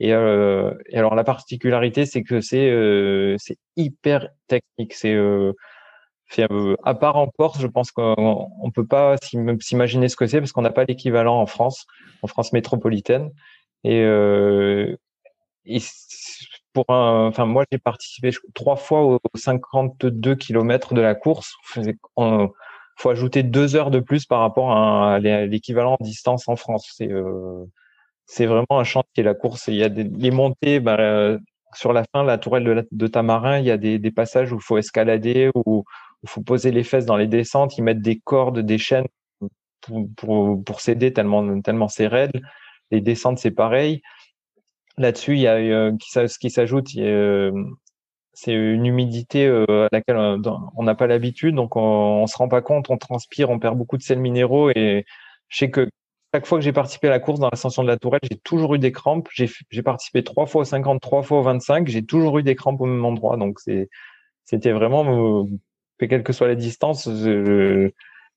Et, euh, alors la particularité, c'est que c'est euh, hyper technique. Euh, à part en Corse, je pense qu'on on peut pas s'imaginer ce que c'est parce qu'on n'a pas l'équivalent en France, en France métropolitaine. Et, euh, et pour un, enfin moi j'ai participé trois fois aux 52 km de la course. Il faut ajouter deux heures de plus par rapport à l'équivalent en distance en France. C'est euh, vraiment un chantier la course. Il y a des montées, bah, sur la fin, la tourelle de, Tamarin, il y a des, des passages où il faut escalader, où il faut poser les fesses dans les descentes, ils mettent des cordes, des chaînes pour, pour, s'aider tellement, tellement c'est raide. Les descentes, c'est pareil. Là-dessus, il y a euh, ce qui s'ajoute, c'est une humidité euh, à laquelle on n'a pas l'habitude, donc on, on se rend pas compte, on transpire, on perd beaucoup de sels minéraux et je sais que chaque fois que j'ai participé à la course dans l'ascension de la Tourelle, j'ai toujours eu des crampes. J'ai participé trois fois au 50, trois fois au 25. J'ai toujours eu des crampes au même endroit. Donc c'était vraiment, quelle que soit la distance,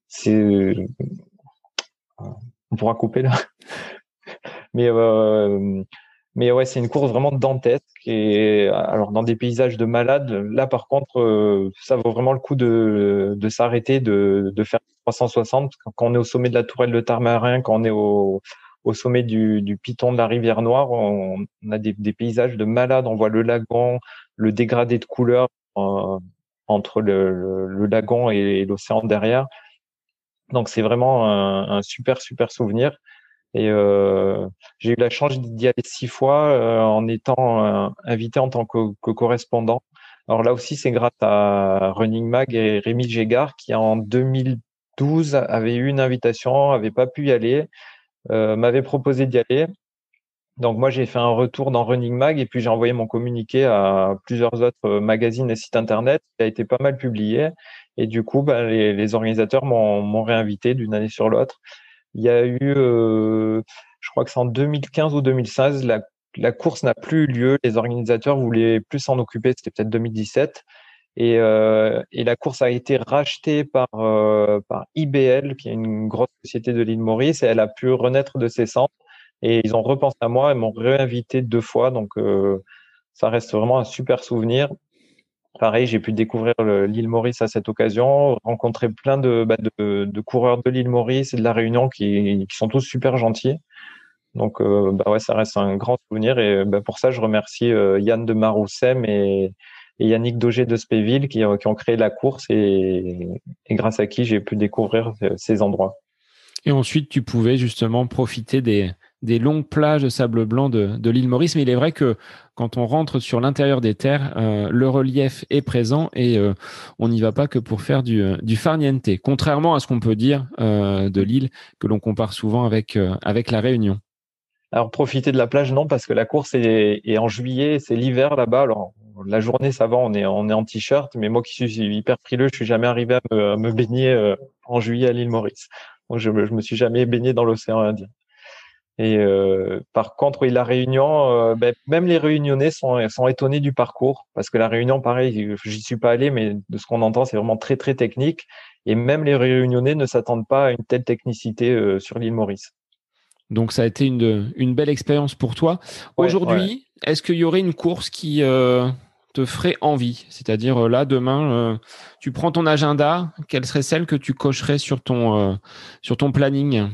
c'est, on pourra couper là. Mais euh, mais ouais, c'est une course vraiment dantesque. Et alors, dans des paysages de malades, là, par contre, euh, ça vaut vraiment le coup de, de s'arrêter, de, de faire 360. Quand on est au sommet de la tourelle de Tarmarin, quand on est au, au sommet du, du piton de la rivière Noire, on, a des, paysages de malades. On voit le lagon, le dégradé de couleurs euh, entre le, lagon et l'océan derrière. Donc, c'est vraiment un, un super, super souvenir. Et euh, j'ai eu la chance d'y aller six fois euh, en étant euh, invité en tant que, correspondant. Alors là aussi, c'est grâce à Running Mag et Rémi Gégard qui en 2012 avait eu une invitation, avait pas pu y aller, m'avait proposé d'y aller. Donc moi, j'ai fait un retour dans Running Mag et puis j'ai envoyé mon communiqué à plusieurs autres magazines et sites internet. Il a été pas mal publié et du coup, bah, les, les organisateurs m'ont réinvité d'une année sur l'autre. Il y a eu, euh, je crois que c'est en 2015 ou 2016, la, la course n'a plus eu lieu. Les organisateurs voulaient plus s'en occuper. C'était peut-être 2017. Et, euh, et, la course a été rachetée par, euh, par IBL, qui est une grosse société de l'île Maurice, et elle a pu renaître de ses cendres. Et ils ont repensé à moi et m'ont réinvité deux fois. Donc, euh, ça reste vraiment un super souvenir. Pareil, j'ai pu découvrir l'île Maurice à cette occasion, rencontrer plein de, bah, de, de, coureurs de l'île Maurice et de la Réunion qui, sont tous super gentils. Donc, euh, bah ouais, ça reste un grand souvenir. Et bah, pour ça, je remercie euh, Yann de Maroussem et, Yannick Daugé de Spéville qui, qui, ont créé la course et, grâce à qui j'ai pu découvrir euh, ces endroits. Et ensuite, tu pouvais justement profiter des, des longues plages de sable blanc de, l'île Maurice. Mais il est vrai que quand on rentre sur l'intérieur des terres, euh, le relief est présent et euh, on n'y va pas que pour faire du, euh, farniente, contrairement à ce qu'on peut dire de l'île que l'on compare souvent avec, avec la Réunion. Alors profiter de la plage, non, parce que la course est, en juillet, c'est l'hiver là-bas. Alors la journée, ça va, on est, on est en t-shirt, mais moi qui suis hyper frileux, je suis jamais arrivé à me, à me baigner en juillet à l'île Maurice. Donc je, je me suis jamais baigné dans l'océan Indien. Et euh, par contre, oui, la Réunion, euh, ben, même les Réunionnais sont, sont étonnés du parcours parce que la Réunion, pareil, j'y suis pas allé, mais de ce qu'on entend, c'est vraiment très très technique. Et même les Réunionnais ne s'attendent pas à une telle technicité euh, sur l'île Maurice. Donc ça a été une, une belle expérience pour toi. Aujourd'hui, est-ce qu'il y aurait une course qui te ferait envie? C'est-à-dire là, demain, tu prends ton agenda, quelle serait celle que tu cocherais sur ton, sur ton planning?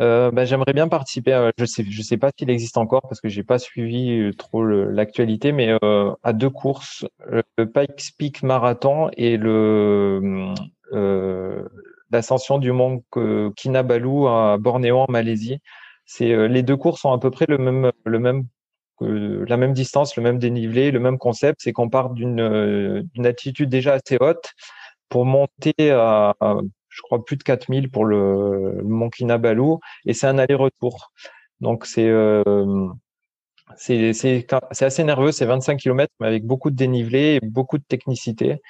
Euh, bah, J'aimerais bien participer. je sais, sais pas s'il existe encore parce que j'ai pas suivi euh, trop l'actualité, mais euh, à deux courses, le Pikes Peak Marathon et le l'ascension du mont Kinabalu à Bornéo en Malaisie. C'est les deux courses ont à peu près le même la même distance, le même dénivelé, le même concept, c'est qu'on part d'une altitude déjà assez haute pour monter à je crois, plus de 4000 pour le, Mont Kinabalu, et c'est un aller-retour. Donc c'est euh, assez nerveux, c'est 25 km, mais avec beaucoup de dénivelé et beaucoup de technicité.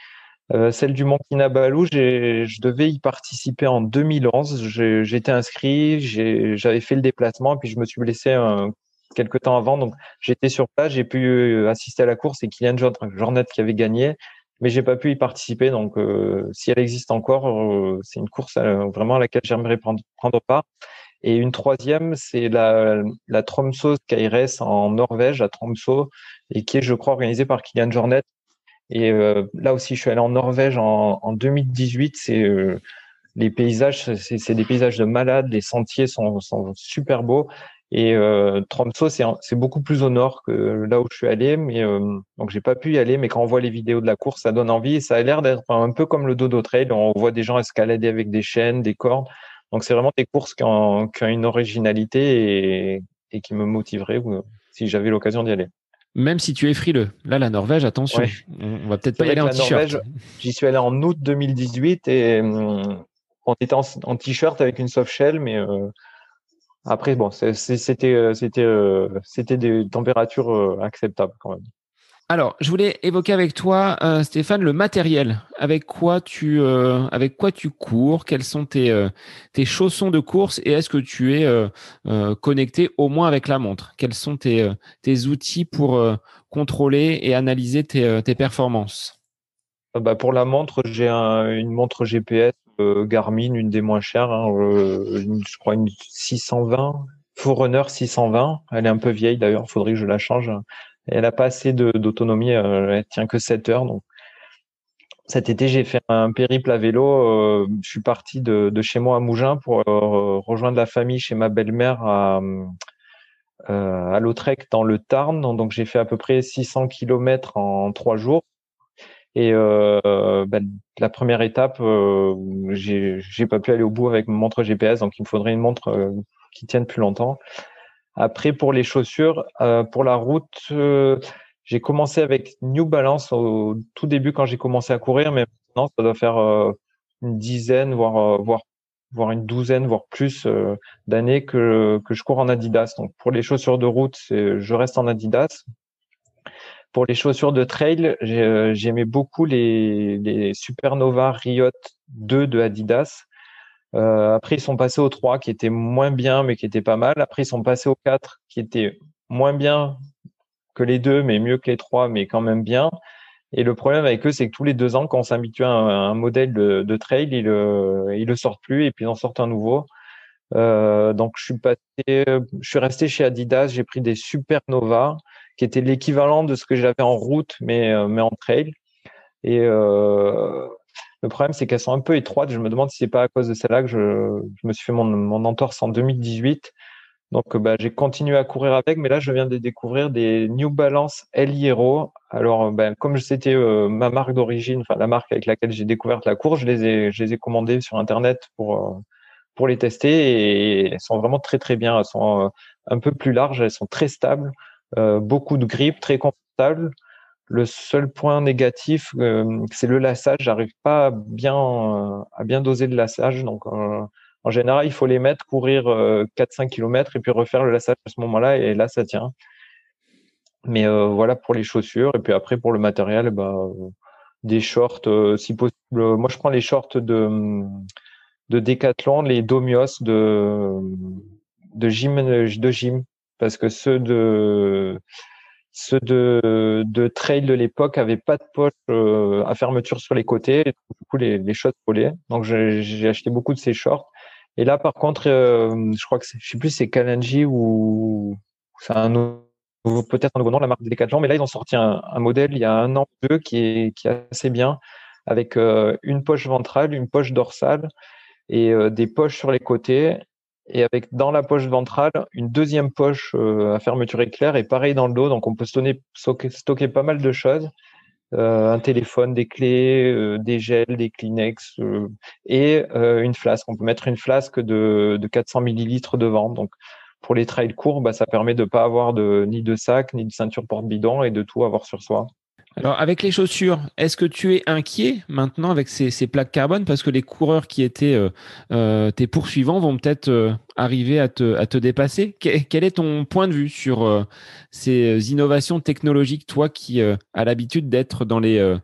Euh, celle du Mont Kinabalu, je devais y participer en 2011. J'étais inscrit, j'avais fait le déplacement, puis je me suis blessé un, quelques temps avant. Donc j'étais sur place, j'ai pu euh, assister à la course et Kylian Jornet qui avait gagné, mais j'ai pas pu y participer. Donc euh, si elle existe encore, c'est une course vraiment à laquelle j'aimerais prendre, prendre part. Et une troisième, c'est la, la Tromsø Skyrace en Norvège, à Tromsø, et qui est, je crois, organisée par Kylian Jornet. Et euh, là aussi, je suis allé en Norvège en, en 2018. C'est euh, les paysages, c'est des paysages de malades. Les sentiers sont, sont super beaux. Et euh, Tromsø, c'est beaucoup plus au nord que là où je suis allé, mais euh, donc j'ai pas pu y aller. Mais quand on voit les vidéos de la course, ça donne envie. Et ça a l'air d'être un peu comme le Dodo Trail. On voit des gens escalader avec des chaînes, des cordes. Donc c'est vraiment des courses qui ont, qui ont une originalité et, et, qui me motiveraient si j'avais l'occasion d'y aller. Même si tu es frileux. Là, la Norvège, attention, on va peut-être pas y aller en t-shirt. J'y suis allé en août 2018 et hum, on était en, t-shirt avec une soft shell, mais euh, après, bon, c'était euh, c'était euh, c'était des températures acceptables quand même. Alors, je voulais évoquer avec toi, euh, Stéphane, le matériel. Avec quoi tu, euh, avec quoi tu cours? Quels sont tes, euh, tes chaussons de course? Et est-ce que tu es connecté au moins avec la montre? Quels sont tes, tes outils pour contrôler et analyser tes, tes performances? Bah Pour la montre, j'ai une montre GPS Garmin, une des moins chères. Hein, je crois une 620, Forerunner 620. Elle est un peu vieille d'ailleurs, il faudrait que je la change elle n'a pas assez d'autonomie, euh, elle tient que 7 heures. Donc cet été, j'ai fait un périple à vélo. Euh, je suis parti de, chez moi à Mougins pour euh, rejoindre la famille chez ma belle-mère à, à Lautrec dans le Tarn. Donc j'ai fait à peu près 600 km en trois jours. Et ben, la première étape, euh, j'ai pas pu aller au bout avec mon montre GPS, donc il me faudrait une montre qui tienne plus longtemps. Après, pour les chaussures, euh, pour la route, euh, j'ai commencé avec New Balance au tout début quand j'ai commencé à courir, mais maintenant, ça doit faire euh, une dizaine, voire, voire, voire une douzaine, voire plus d'années que, que je cours en Adidas. Donc, pour les chaussures de route, je reste en Adidas. Pour les chaussures de trail, j'aimais beaucoup les, les Supernova Riot 2 de Adidas. Euh, après, ils sont passés au 3 qui était moins bien, mais qui était pas mal. Après, ils sont passés au 4 qui était moins bien que les deux, mais mieux que les trois, mais quand même bien. Et le problème avec eux, c'est que tous les deux ans, quand on s'habitue à, un, modèle de, trail, ils, euh, ils le sortent plus et puis ils en sortent un nouveau. Euh, donc, je suis passé, je suis resté chez Adidas. J'ai pris des Supernova, qui étaient l'équivalent de ce que j'avais en route, mais euh, mais en trail. Et euh, le problème, c'est qu'elles sont un peu étroites. Je me demande si c'est pas à cause de celle-là que je, me suis fait mon, mon entorse en 2018. Donc, bah, j'ai continué à courir avec, mais là, je viens de découvrir des New Balance El Hierro. Alors, ben, comme c'était euh, ma marque d'origine, enfin la marque avec laquelle j'ai découvert la course, je les ai, je les ai commandées sur Internet pour pour les tester et elles sont vraiment très très bien. Elles sont un peu plus larges, elles sont très stables, beaucoup de grip, très confortables. Le seul point négatif, euh, c'est le lassage. J'arrive pas à bien, euh, à bien doser le lassage. Donc, euh, en général, il faut les mettre, courir 4-5 km et puis refaire le lassage à ce moment-là. Et là, ça tient. Mais voilà pour les chaussures. Et puis après, pour le matériel, bah, des shorts, si possible. Moi, je prends les shorts de, de Decathlon, les Domios de, de gym, de gym. Parce que ceux de, ceux de, de trail de l'époque avaient pas de poche euh, à fermeture sur les côtés, et du coup les, les shorts volaient. Donc j'ai acheté beaucoup de ces shorts. Et là par contre, euh, je crois que je sais plus c'est Kalanji ou c'est un nouveau peut-être un nouveau nom la marque Decathlon, mais là ils ont sorti un, un, modèle il y a un an ou deux qui est qui est assez bien avec euh, une poche ventrale, une poche dorsale et des poches sur les côtés et avec dans la poche ventrale une deuxième poche euh, à fermeture éclair et pareil dans le dos. Donc on peut stocker, stocker pas mal de choses. Euh, un téléphone, des clés, euh, des gels, des Kleenex et une flasque. On peut mettre une flasque de, de 400 millilitres devant. Donc pour les trails courts, bah, ça permet de pas avoir de, ni de sac, ni de ceinture porte-bidon et de tout avoir sur soi. Alors, avec les chaussures, est-ce que tu es inquiet maintenant avec ces, plaques carbone? Parce que les coureurs qui étaient euh, euh, tes poursuivants vont peut-être euh, arriver à te, dépasser. Quel est ton point de vue sur ces innovations technologiques, toi qui as l'habitude d'être dans les,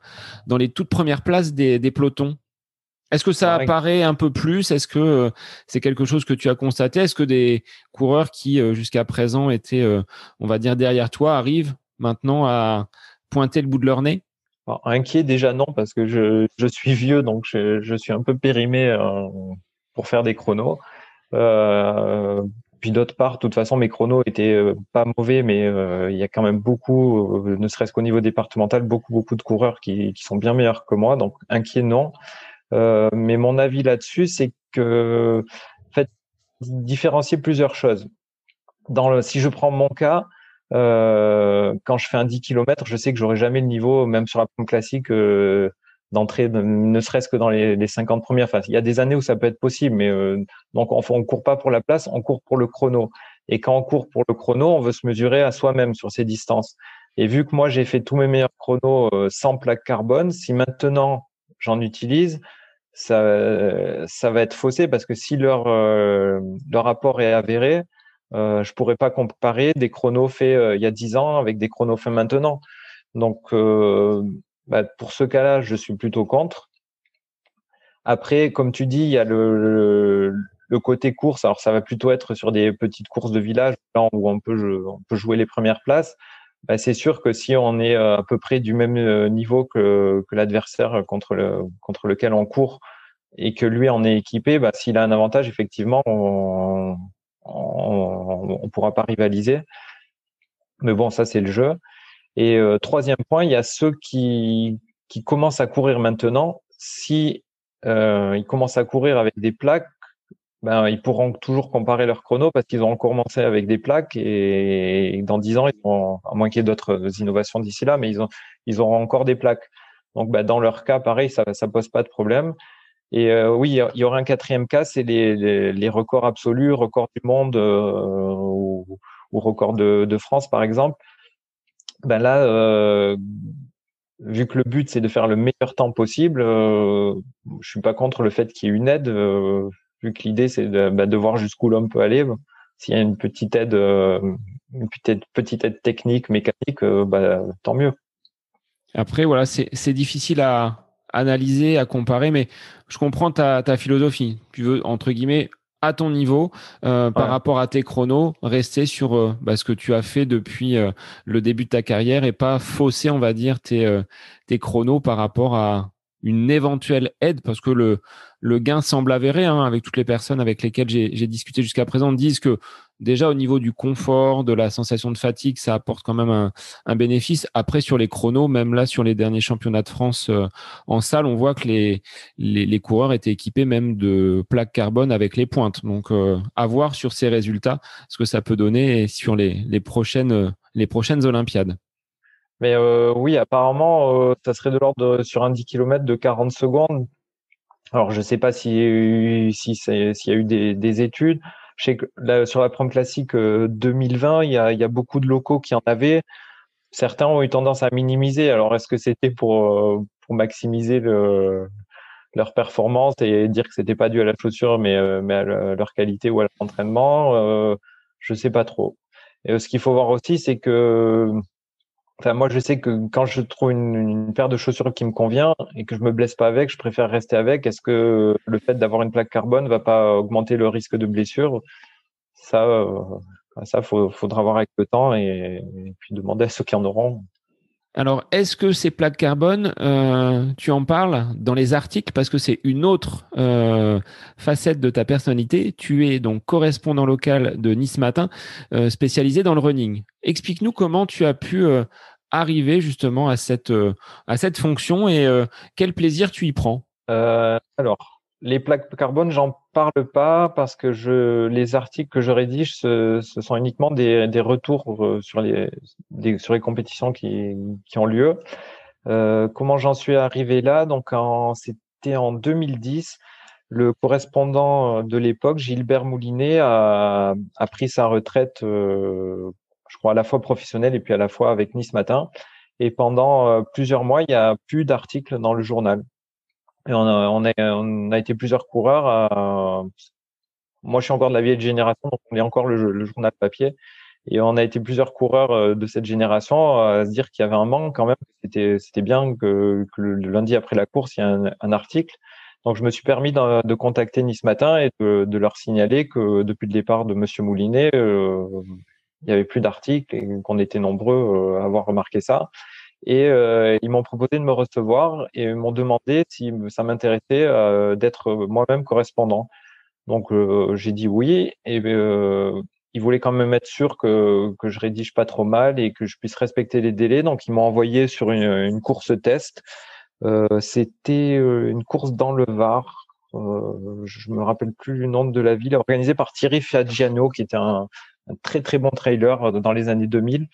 dans les toutes premières places des, pelotons? Est-ce que ça apparaît un peu plus? Est-ce que c'est quelque chose que tu as constaté? Est-ce que des coureurs qui jusqu'à présent étaient, on va dire, derrière toi arrivent maintenant à, pointer le bout de leur nez? Inquiet déjà non, parce que je, suis vieux, donc je, suis un peu périmé euh, pour faire des chronos. Euh, puis d'autre part, de toute façon, mes chronos étaient euh, pas mauvais, mais il y a quand même beaucoup, ne serait-ce qu'au niveau départemental, beaucoup beaucoup de coureurs qui, sont bien meilleurs que moi, donc inquiet non. mais mon avis là-dessus, c'est que en différencier plusieurs choses. Dans si je prends mon cas, euh, quand je fais un 10 km, je sais que j'aurai jamais le niveau, même sur la pompe classique, euh, d'entrer, ne serait-ce que dans les, les, 50 premières. Enfin, il y a des années où ça peut être possible, mais euh, donc on, on court pas pour la place, on court pour le chrono. Et quand on court pour le chrono, on veut se mesurer à soi-même sur ces distances. Et vu que moi j'ai fait tous mes meilleurs chronos sans plaque carbone, si maintenant j'en utilise, ça, ça va être faussé parce que si leur, leur rapport est avéré, euh, je pourrais pas comparer des chronos faits euh, il y a 10 ans avec des chronos faits maintenant. Donc, euh, bah, pour ce cas-là, je suis plutôt contre. Après, comme tu dis, il y a le, le, côté course. Alors, ça va plutôt être sur des petites courses de village où on peut, on peut jouer les premières places. Bah, c'est sûr que si on est à peu près du même niveau que, que l'adversaire contre, le, contre lequel on court et que lui en est équipé, bah, s'il a un avantage, effectivement, on, on ne pourra pas rivaliser. Mais bon, ça, c'est le jeu. Et euh, troisième point, il y a ceux qui, qui commencent à courir maintenant. Si euh, ils commencent à courir avec des plaques, ben, ils pourront toujours comparer leur chrono parce qu'ils auront commencé avec des plaques et, dans dix ans, ils à moins qu'il y ait d'autres innovations d'ici là, mais ils, ont, ils auront encore des plaques. Donc, ben, dans leur cas, pareil, ça ne pose pas de problème. Et euh, oui, il y aurait un quatrième cas, c'est les, records absolus, records du monde euh, ou, records de, France, par exemple. Ben là, euh, vu que le but c'est de faire le meilleur temps possible, je suis pas contre le fait qu'il y ait une aide, vu que l'idée c'est de, ben, de, voir jusqu'où l'homme peut aller. S'il y a une petite aide, une petite aide technique, mécanique, ben, tant mieux. Après, voilà, c'est difficile à, analyser, à comparer, mais je comprends ta, philosophie. Tu veux, entre guillemets, à ton niveau, euh, par rapport à tes chronos, rester sur euh, bah, ce que tu as fait depuis euh, le début de ta carrière et pas fausser, on va dire, tes, tes chronos par rapport à une éventuelle aide, parce que le, le gain semble avéré, hein, avec toutes les personnes avec lesquelles j'ai discuté jusqu'à présent, disent que déjà au niveau du confort, de la sensation de fatigue, ça apporte quand même un, bénéfice. Après, sur les chronos, même là, sur les derniers championnats de France euh, en salle, on voit que les, coureurs étaient équipés même de plaques carbone avec les pointes. Donc, euh, à voir sur ces résultats, ce que ça peut donner sur les, les prochaines, Olympiades. Mais euh, oui, apparemment, ça serait de l'ordre sur un 10 km de 40 secondes. Alors, je ne sais pas si, si s'il y a eu des études. Je sais que sur la prom classique 2020, euh, il y, a, il y a beaucoup de locaux qui en avaient. Certains ont eu tendance à minimiser. Alors, est-ce que c'était pour, euh, pour maximiser le, leur performance et dire que c'était pas dû à la chaussure, mais, euh, mais à leur qualité ou à l'entraînement Je sais pas trop. Et ce qu'il faut voir aussi, c'est que Enfin, moi, je sais que quand je trouve une, paire de chaussures qui me convient et que je me blesse pas avec, je préfère rester avec. Est-ce que le fait d'avoir une plaque carbone va pas augmenter le risque de blessure? Ça, euh, ça, faudra voir avec le temps et, puis demander à ceux qui en auront. Alors, est-ce que ces plaques carbone, euh, tu en parles dans les articles parce que c'est une autre euh, facette de ta personnalité. Tu es donc correspondant local de Nice Matin, euh, spécialisé dans le running. Explique-nous comment tu as pu arriver justement à cette, à cette fonction et quel plaisir tu y prends? alors, les plaques carbone, j'en parle pas parce que je, les articles que je rédige, ce, ce sont uniquement des, des retours sur les, des, sur les compétitions qui, qui ont lieu. comment j'en suis arrivé là? Donc, c'était en 2010 le correspondant de l'époque, Gilbert Moulinet, a, a, pris sa retraite, euh, je crois, à la fois professionnelle et puis à la fois avec Nice Matin. Et pendant plusieurs mois, il n'y a plus d'articles dans le journal. Et on a, on a, on a été plusieurs coureurs à, moi, je suis encore de la vieille génération, donc on est encore le, journal papier. Et on a été plusieurs coureurs euh, de cette génération à se dire qu'il y avait un manque quand même. C'était, c'était bien que, le lundi après la course, il y ait un, article. Donc, je me suis permis de, de contacter Nice Matin et de, leur signaler que depuis le départ de Monsieur Moulinet, euh, il y avait plus d'articles et qu'on était nombreux euh, à avoir remarqué ça. Et euh, ils m'ont proposé de me recevoir et m'ont demandé si ça m'intéressait euh, d'être moi-même correspondant. Donc euh, j'ai dit oui et euh, ils voulaient quand même être sûrs que, que je rédige pas trop mal et que je puisse respecter les délais. Donc ils m'ont envoyé sur une, une course test. Euh, C'était euh, une course dans le Var. Euh, je me rappelle plus le nom de la ville, organisée par Thierry Fiaggiano, qui était un, très très bon trailer dans les années 2000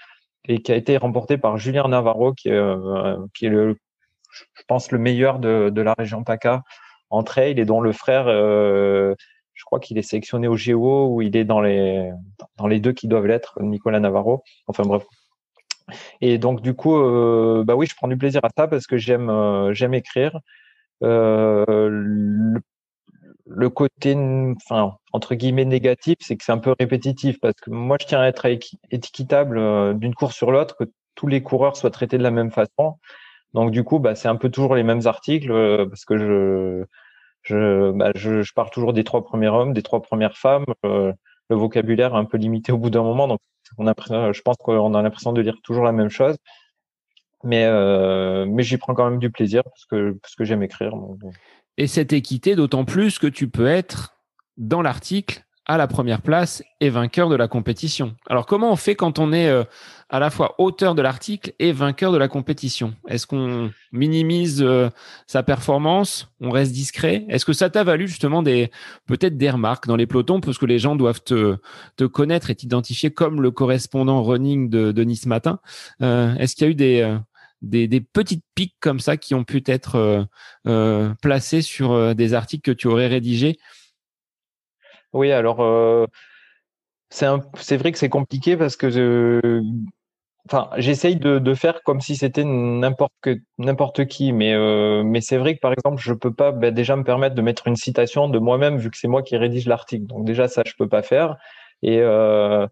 et qui a été remporté par Julien Navarro, qui est, euh, qui est le, je pense, le meilleur de, de la région PACA en trail et dont le frère euh, je crois qu'il est sélectionné au Géo ou il est dans les dans les deux qui doivent l'être, Nicolas Navarro. Enfin bref. Et donc du coup, euh, bah oui, je prends du plaisir à ça parce que j'aime euh, j'aime écrire. Euh, le, le, côté, enfin entre guillemets négatif, c'est que c'est un peu répétitif parce que moi je tiens à être équitable euh, d'une course sur l'autre, que tous les coureurs soient traités de la même façon. Donc du coup, bah, c'est un peu toujours les mêmes articles euh, parce que je je, bah, je, je, pars toujours des trois premiers hommes, des trois premières femmes. Euh, le vocabulaire est un peu limité au bout d'un moment, donc on a, je pense qu'on a l'impression de lire toujours la même chose. Mais, euh, mais j'y prends quand même du plaisir parce que, parce que j'aime écrire. Et cette équité, d'autant plus que tu peux être dans l'article à la première place et vainqueur de la compétition. Alors comment on fait quand on est euh, à la fois auteur de l'article et vainqueur de la compétition? Est-ce qu'on minimise euh, sa performance? On reste discret? Est-ce que ça t'a valu justement des peut-être des remarques dans les pelotons? Parce que les gens doivent te, te connaître et t'identifier comme le correspondant running de, Nice Matin. Euh, Est-ce qu'il y a eu des, des, petites piques comme ça qui ont pu être euh, euh, placées sur des articles que tu aurais rédigés oui, alors euh, c'est vrai que c'est compliqué parce que j'essaye de, faire comme si c'était n'importe qui, mais euh, mais c'est vrai que par exemple, je peux pas ben, déjà me permettre de mettre une citation de moi-même vu que c'est moi qui rédige l'article. Donc déjà ça, je peux pas faire. Et euh,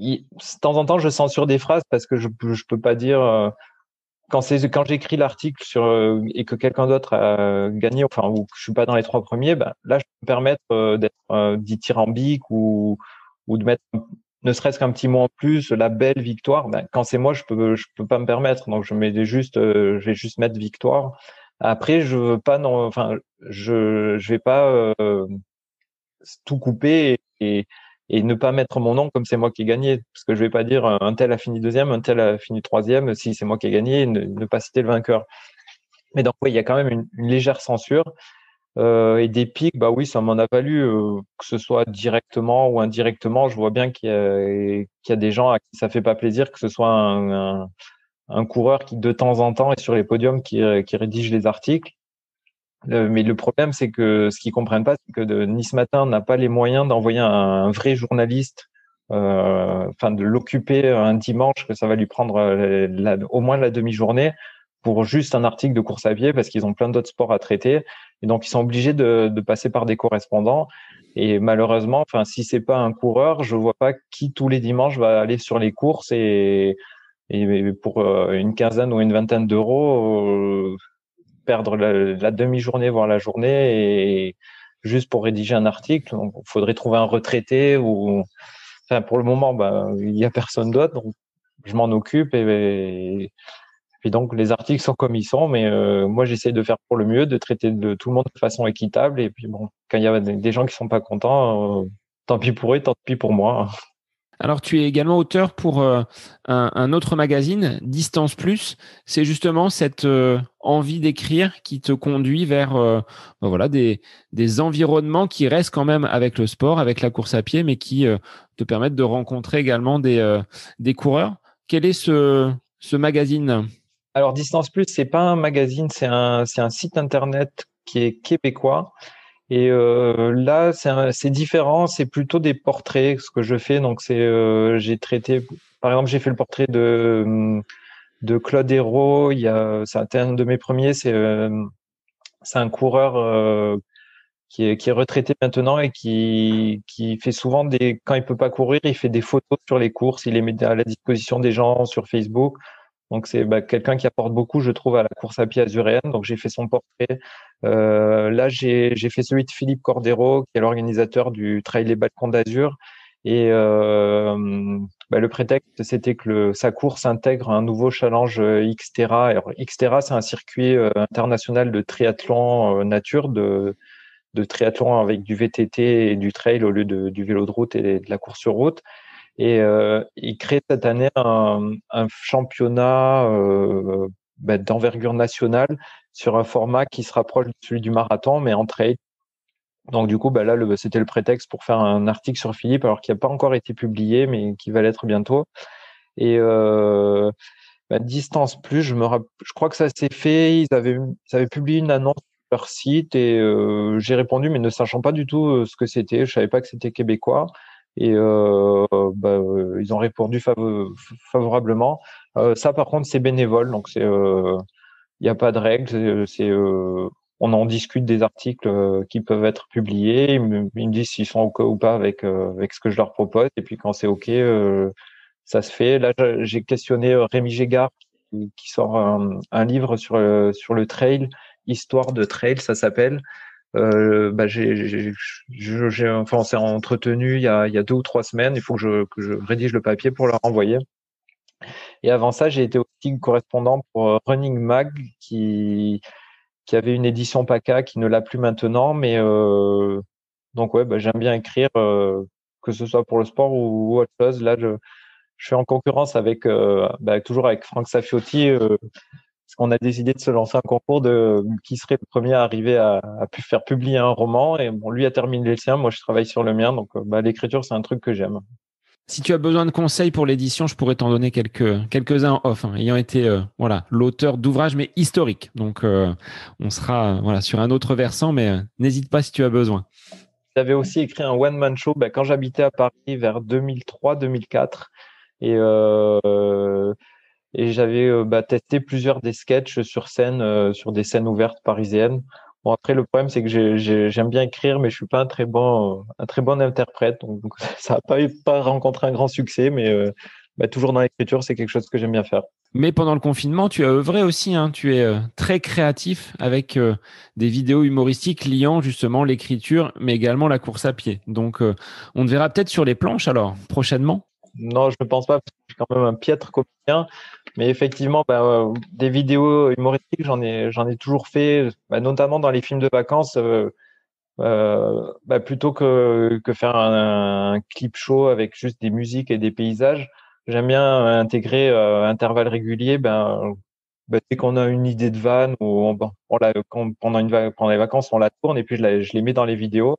de temps en temps, je censure des phrases parce que je je peux pas dire euh, quand quand j'écris l'article sur euh, et que quelqu'un d'autre a gagné, enfin ou que je suis pas dans les trois premiers, ben là je peux me permettre euh, d'être euh, dithyrambique ou ou de mettre ne serait-ce qu'un petit mot en plus, la belle victoire. Ben, quand c'est moi, je peux je peux pas me permettre, donc je mets juste je vais juste mettre victoire. Après, je veux pas non, enfin je je vais pas tout couper et et ne pas mettre mon nom comme c'est moi qui ai gagné. Parce que je vais pas dire un tel a fini deuxième, un tel a fini troisième, si c'est moi qui ai gagné, ne, ne, pas citer le vainqueur. Mais donc, oui, il y a quand même une, légère censure. Euh, et des pics, bah oui, ça m'en a valu, euh, que ce soit directement ou indirectement. Je vois bien qu'il y, a des gens à qui ça fait pas plaisir que ce soit un, coureur qui, de temps en temps, est sur les podiums, qui, qui rédige les articles. Euh, mais le problème, c'est que ce qu'ils comprennent pas, c'est que Nice Matin n'a pas les moyens d'envoyer un, vrai journaliste, euh, enfin de l'occuper un dimanche, que ça va lui prendre euh, au moins la demi-journée pour juste un article de course à pied, parce qu'ils ont plein d'autres sports à traiter, et donc ils sont obligés de, de passer par des correspondants. Et malheureusement, enfin si c'est pas un coureur, je vois pas qui tous les dimanches va aller sur les courses et et pour une quinzaine ou une vingtaine d'euros, perdre la, demi-journée, voire la journée, et juste pour rédiger un article. Il faudrait trouver un retraité ou, enfin, pour le moment, bah, il n'y a personne d'autre, donc je m'en occupe et, et, donc les articles sont comme ils sont, mais euh, moi j'essaie de faire pour le mieux, de traiter de tout le monde de façon équitable. Et puis bon, quand il y a des gens qui sont pas contents, euh, tant pis pour eux, tant pis pour moi. Alors, tu es également auteur pour euh, un, autre magazine, Distance Plus. C'est justement cette euh, envie d'écrire qui te conduit vers euh, ben voilà des, environnements qui restent quand même avec le sport, avec la course à pied, mais qui te permettent de rencontrer également des, coureurs. Quel est ce, magazine? Alors, Distance Plus, c'est pas un magazine, c'est un site internet qui est québécois et euh, là, c'est différent. C'est plutôt des portraits ce que je fais. Donc, c'est euh, j'ai traité, par exemple, j'ai fait le portrait de de Claude Hérault. Il y a, c'est un de mes premiers, c'est c'est un coureur qui est, qui est retraité maintenant et qui, qui fait souvent des, quand il peut pas courir, il fait des photos sur les courses, il les met à la disposition des gens sur Facebook. Donc c'est bah, quelqu'un qui apporte beaucoup, je trouve, à la course à pied azuréenne. Donc j'ai fait son portrait. Euh, là, j'ai fait celui de Philippe Cordero, qui est l'organisateur du Trail Les Balcons d'Azur. Et euh, bah, le prétexte, c'était que le, sa course intègre un nouveau challenge euh, Xterra. Alors Xterra, c'est un circuit euh, international de triathlon euh, nature, de, de triathlon avec du VTT et du trail au lieu de, du vélo de route et de la course sur route. Et euh, il crée cette année un, championnat euh, bah, d'envergure nationale sur un format qui se rapproche de celui du marathon, mais en trail. Donc du coup, bah, là, c'était le prétexte pour faire un article sur Philippe, alors qu'il n'a pas encore été publié, mais qui va l'être bientôt. Et euh, bah, distance plus, je crois que ça s'est fait. Ils avaient, publié une annonce leur site et j'ai répondu, mais ne sachant pas du tout ce que c'était. Je savais pas que c'était québécois. Et euh, bah, ils ont répondu favorablement. ça, par contre, c'est bénévole, donc c'est, il n'y a pas de règles. C'est, on en discute des articles qui peuvent être publiés. Ils me, disent s'ils sont ok ou pas avec avec ce que je leur propose. Et puis quand c'est ok, ça se fait. Là, j'ai questionné Rémi Gégard qui, sort un, un, livre sur sur le trail Histoire de trail, ça s'appelle. Euh, bah, j'ai, enfin, on s'est entretenu il y, a, il y a deux ou trois semaines. Il faut que je, que je rédige le papier pour le renvoyer. Et avant ça, j'ai été aussi correspondant pour euh, Running Mag, qui, qui avait une édition PACA qui ne l'a plus maintenant. Mais euh, donc, ouais, bah, j'aime bien écrire, euh, que ce soit pour le sport ou, autre chose. Là, je, je suis en concurrence avec, bah, toujours avec Franck Safiotti on a décidé de se lancer un concours de qui serait le premier à arriver à, à pu faire publier un roman. Et bon, lui a terminé le sien, moi je travaille sur le mien, donc euh, bah, l'écriture c'est un truc que j'aime. Si tu as besoin de conseils pour l'édition, je pourrais t'en donner quelques quelques-uns en off, hein, ayant été euh, voilà l'auteur d'ouvrages mais historiques. Donc euh, on sera voilà sur un autre versant, mais n'hésite pas si tu as besoin. J'avais aussi écrit un one man show bah, quand j'habitais à Paris vers 2003-2004 et et j'avais euh, bah, testé plusieurs des sketchs sur scène, euh, sur des scènes ouvertes parisiennes. Bon après le problème c'est que j'aime bien écrire mais je suis pas un très bon un très bon interprète donc, ça n'a pas pas rencontré un grand succès mais euh, bah, toujours dans l'écriture c'est quelque chose que j'aime bien faire. Mais pendant le confinement, tu as œuvré aussi. Hein. Tu es très créatif avec des vidéos humoristiques liant justement l'écriture, mais également la course à pied. Donc, on te verra peut-être sur les planches alors prochainement? Non, je ne pense pas. Quand même un piètre comédien. Mais effectivement, bah, euh, des vidéos humoristiques, j'en ai, j'en ai toujours fait, bah, notamment dans les films de vacances. Euh, euh, bah, plutôt que, que faire un, clip show avec juste des musiques et des paysages, j'aime bien intégrer euh, intervalles réguliers. Ben, ben, dès qu'on a une idée de van ou on, la, pendant, une, pendant les vacances, on la tourne et puis je, les mets dans les vidéos.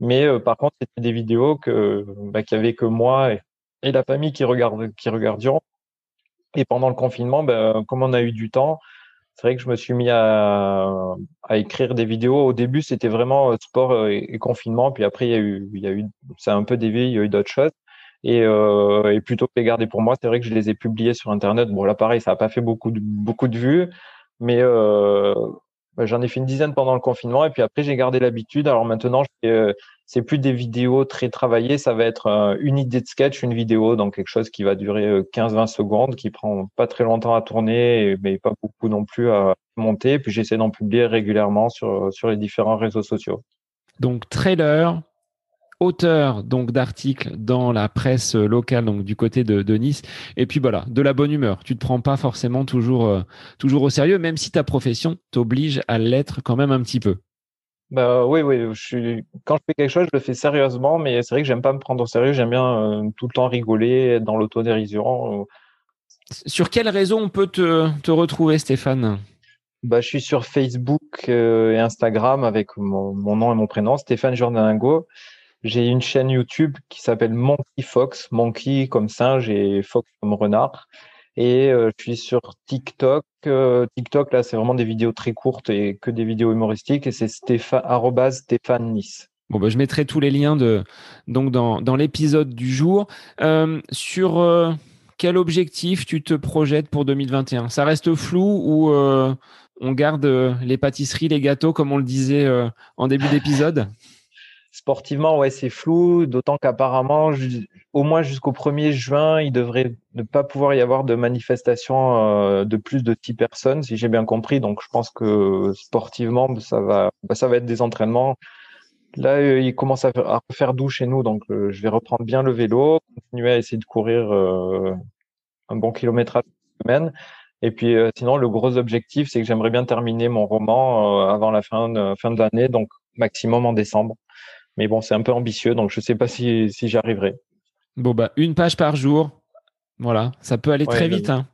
Mais par contre, c'était des vidéos que ben, qu'il y avait que moi et, et la famille qui regarde qui regardions. Et pendant le confinement, ben, comme on a eu du temps, c'est vrai que je me suis mis à, à écrire des vidéos. Au début, c'était vraiment euh, sport et, confinement. Puis après, il y a eu, il y a eu, ça a un peu dévié, il y a eu d'autres choses. Et, euh, et, plutôt que les garder pour moi, c'est vrai que je les ai publiés sur Internet. Bon, là, pareil, ça n'a pas fait beaucoup de, beaucoup de vues, mais euh, j'en ai fait une dizaine pendant le confinement. Et puis après, j'ai gardé l'habitude. Alors maintenant, euh, c'est plus des vidéos très travaillées, ça va être euh, une idée de sketch, une vidéo, donc quelque chose qui va durer 15-20 euh, secondes, qui prend pas très longtemps à tourner, mais pas beaucoup non plus à monter. Puis j'essaie d'en publier régulièrement sur les différents réseaux sociaux. Donc trailer, auteur donc d'articles dans la presse locale donc du côté de, de, Nice et puis voilà de la bonne humeur tu te prends pas forcément toujours euh, toujours au sérieux même si ta profession t'oblige à l'être quand même un petit peu bah oui, oui. Je suis... Quand je fais quelque chose, je le fais sérieusement, mais c'est vrai que j'aime pas me prendre au sérieux. J'aime bien euh, tout le temps rigoler, être dans l'autodérision. Euh. Sur quelle raison on peut te, te retrouver, Stéphane? Bah, je suis sur Facebook euh, et Instagram avec mon, mon, nom et mon prénom, Stéphane Jordaningo. J'ai une chaîne YouTube qui s'appelle Monkey Fox, Monkey comme singe et Fox comme renard. Et euh, je suis sur TikTok. Euh, TikTok, là, c'est vraiment des vidéos très courtes et que des vidéos humoristiques. Et c'est Stéphane, Stéphane Nice. Bon, bah, je mettrai tous les liens de, donc dans, dans l'épisode du jour. Euh, sur quel objectif tu te projettes pour 2021 Ça reste flou ou on garde les pâtisseries, les gâteaux, comme on le disait en début d'épisode? Sportivement, ouais, c'est flou, d'autant qu'apparemment, au moins jusqu'au 1er juin, il devrait ne pas pouvoir y avoir de manifestation euh, de plus de 10 personnes, si j'ai bien compris. Donc, je pense que sportivement, ça va, bah, ça va être des entraînements. Là, euh, il commence à faire, doux chez nous, donc euh, je vais reprendre bien le vélo, continuer à essayer de courir un bon kilomètre à la semaine. Et puis, sinon, le gros objectif, c'est que j'aimerais bien terminer mon roman avant la fin de, fin de l'année, donc maximum en décembre. Mais bon, c'est un peu ambitieux, donc je ne sais pas si, si j'arriverai. Bon, bah, une page par jour. Voilà, ça peut aller très vite. Hein.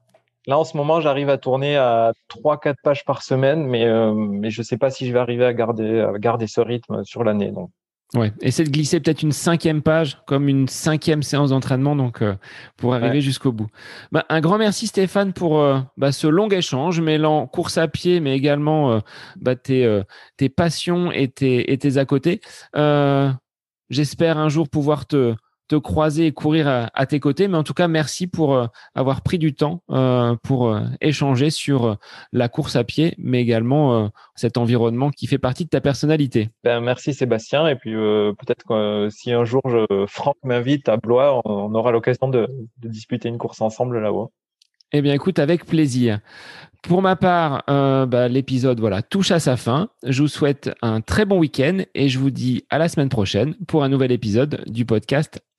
Là, en ce moment, j'arrive à tourner à 3-4 pages par semaine, mais, euh, mais je ne sais pas si je vais arriver à garder, à garder ce rythme sur l'année. Donc. Ouais, essaie de glisser peut-être une cinquième page comme une cinquième séance d'entraînement donc euh, pour arriver jusqu'au bout. Bah, un grand merci Stéphane pour euh, bah, ce long échange mêlant course à pied mais également euh, bah, tes, tes passions et tes, et tes à côté. J'espère un jour pouvoir te te croiser et courir à, tes côtés. Mais en tout cas, merci pour euh, avoir pris du temps euh, pour euh, échanger sur la course à pied, mais également cet environnement qui fait partie de ta personnalité. Ben, merci Sébastien. Et puis peut-être que si un jour je, Franck m'invite à Blois, on, aura l'occasion de, de disputer une course ensemble là-haut. Eh bien, écoute, avec plaisir. Pour ma part, euh, bah, l'épisode voilà touche à sa fin. Je vous souhaite un très bon week-end et je vous dis à la semaine prochaine pour un nouvel épisode du podcast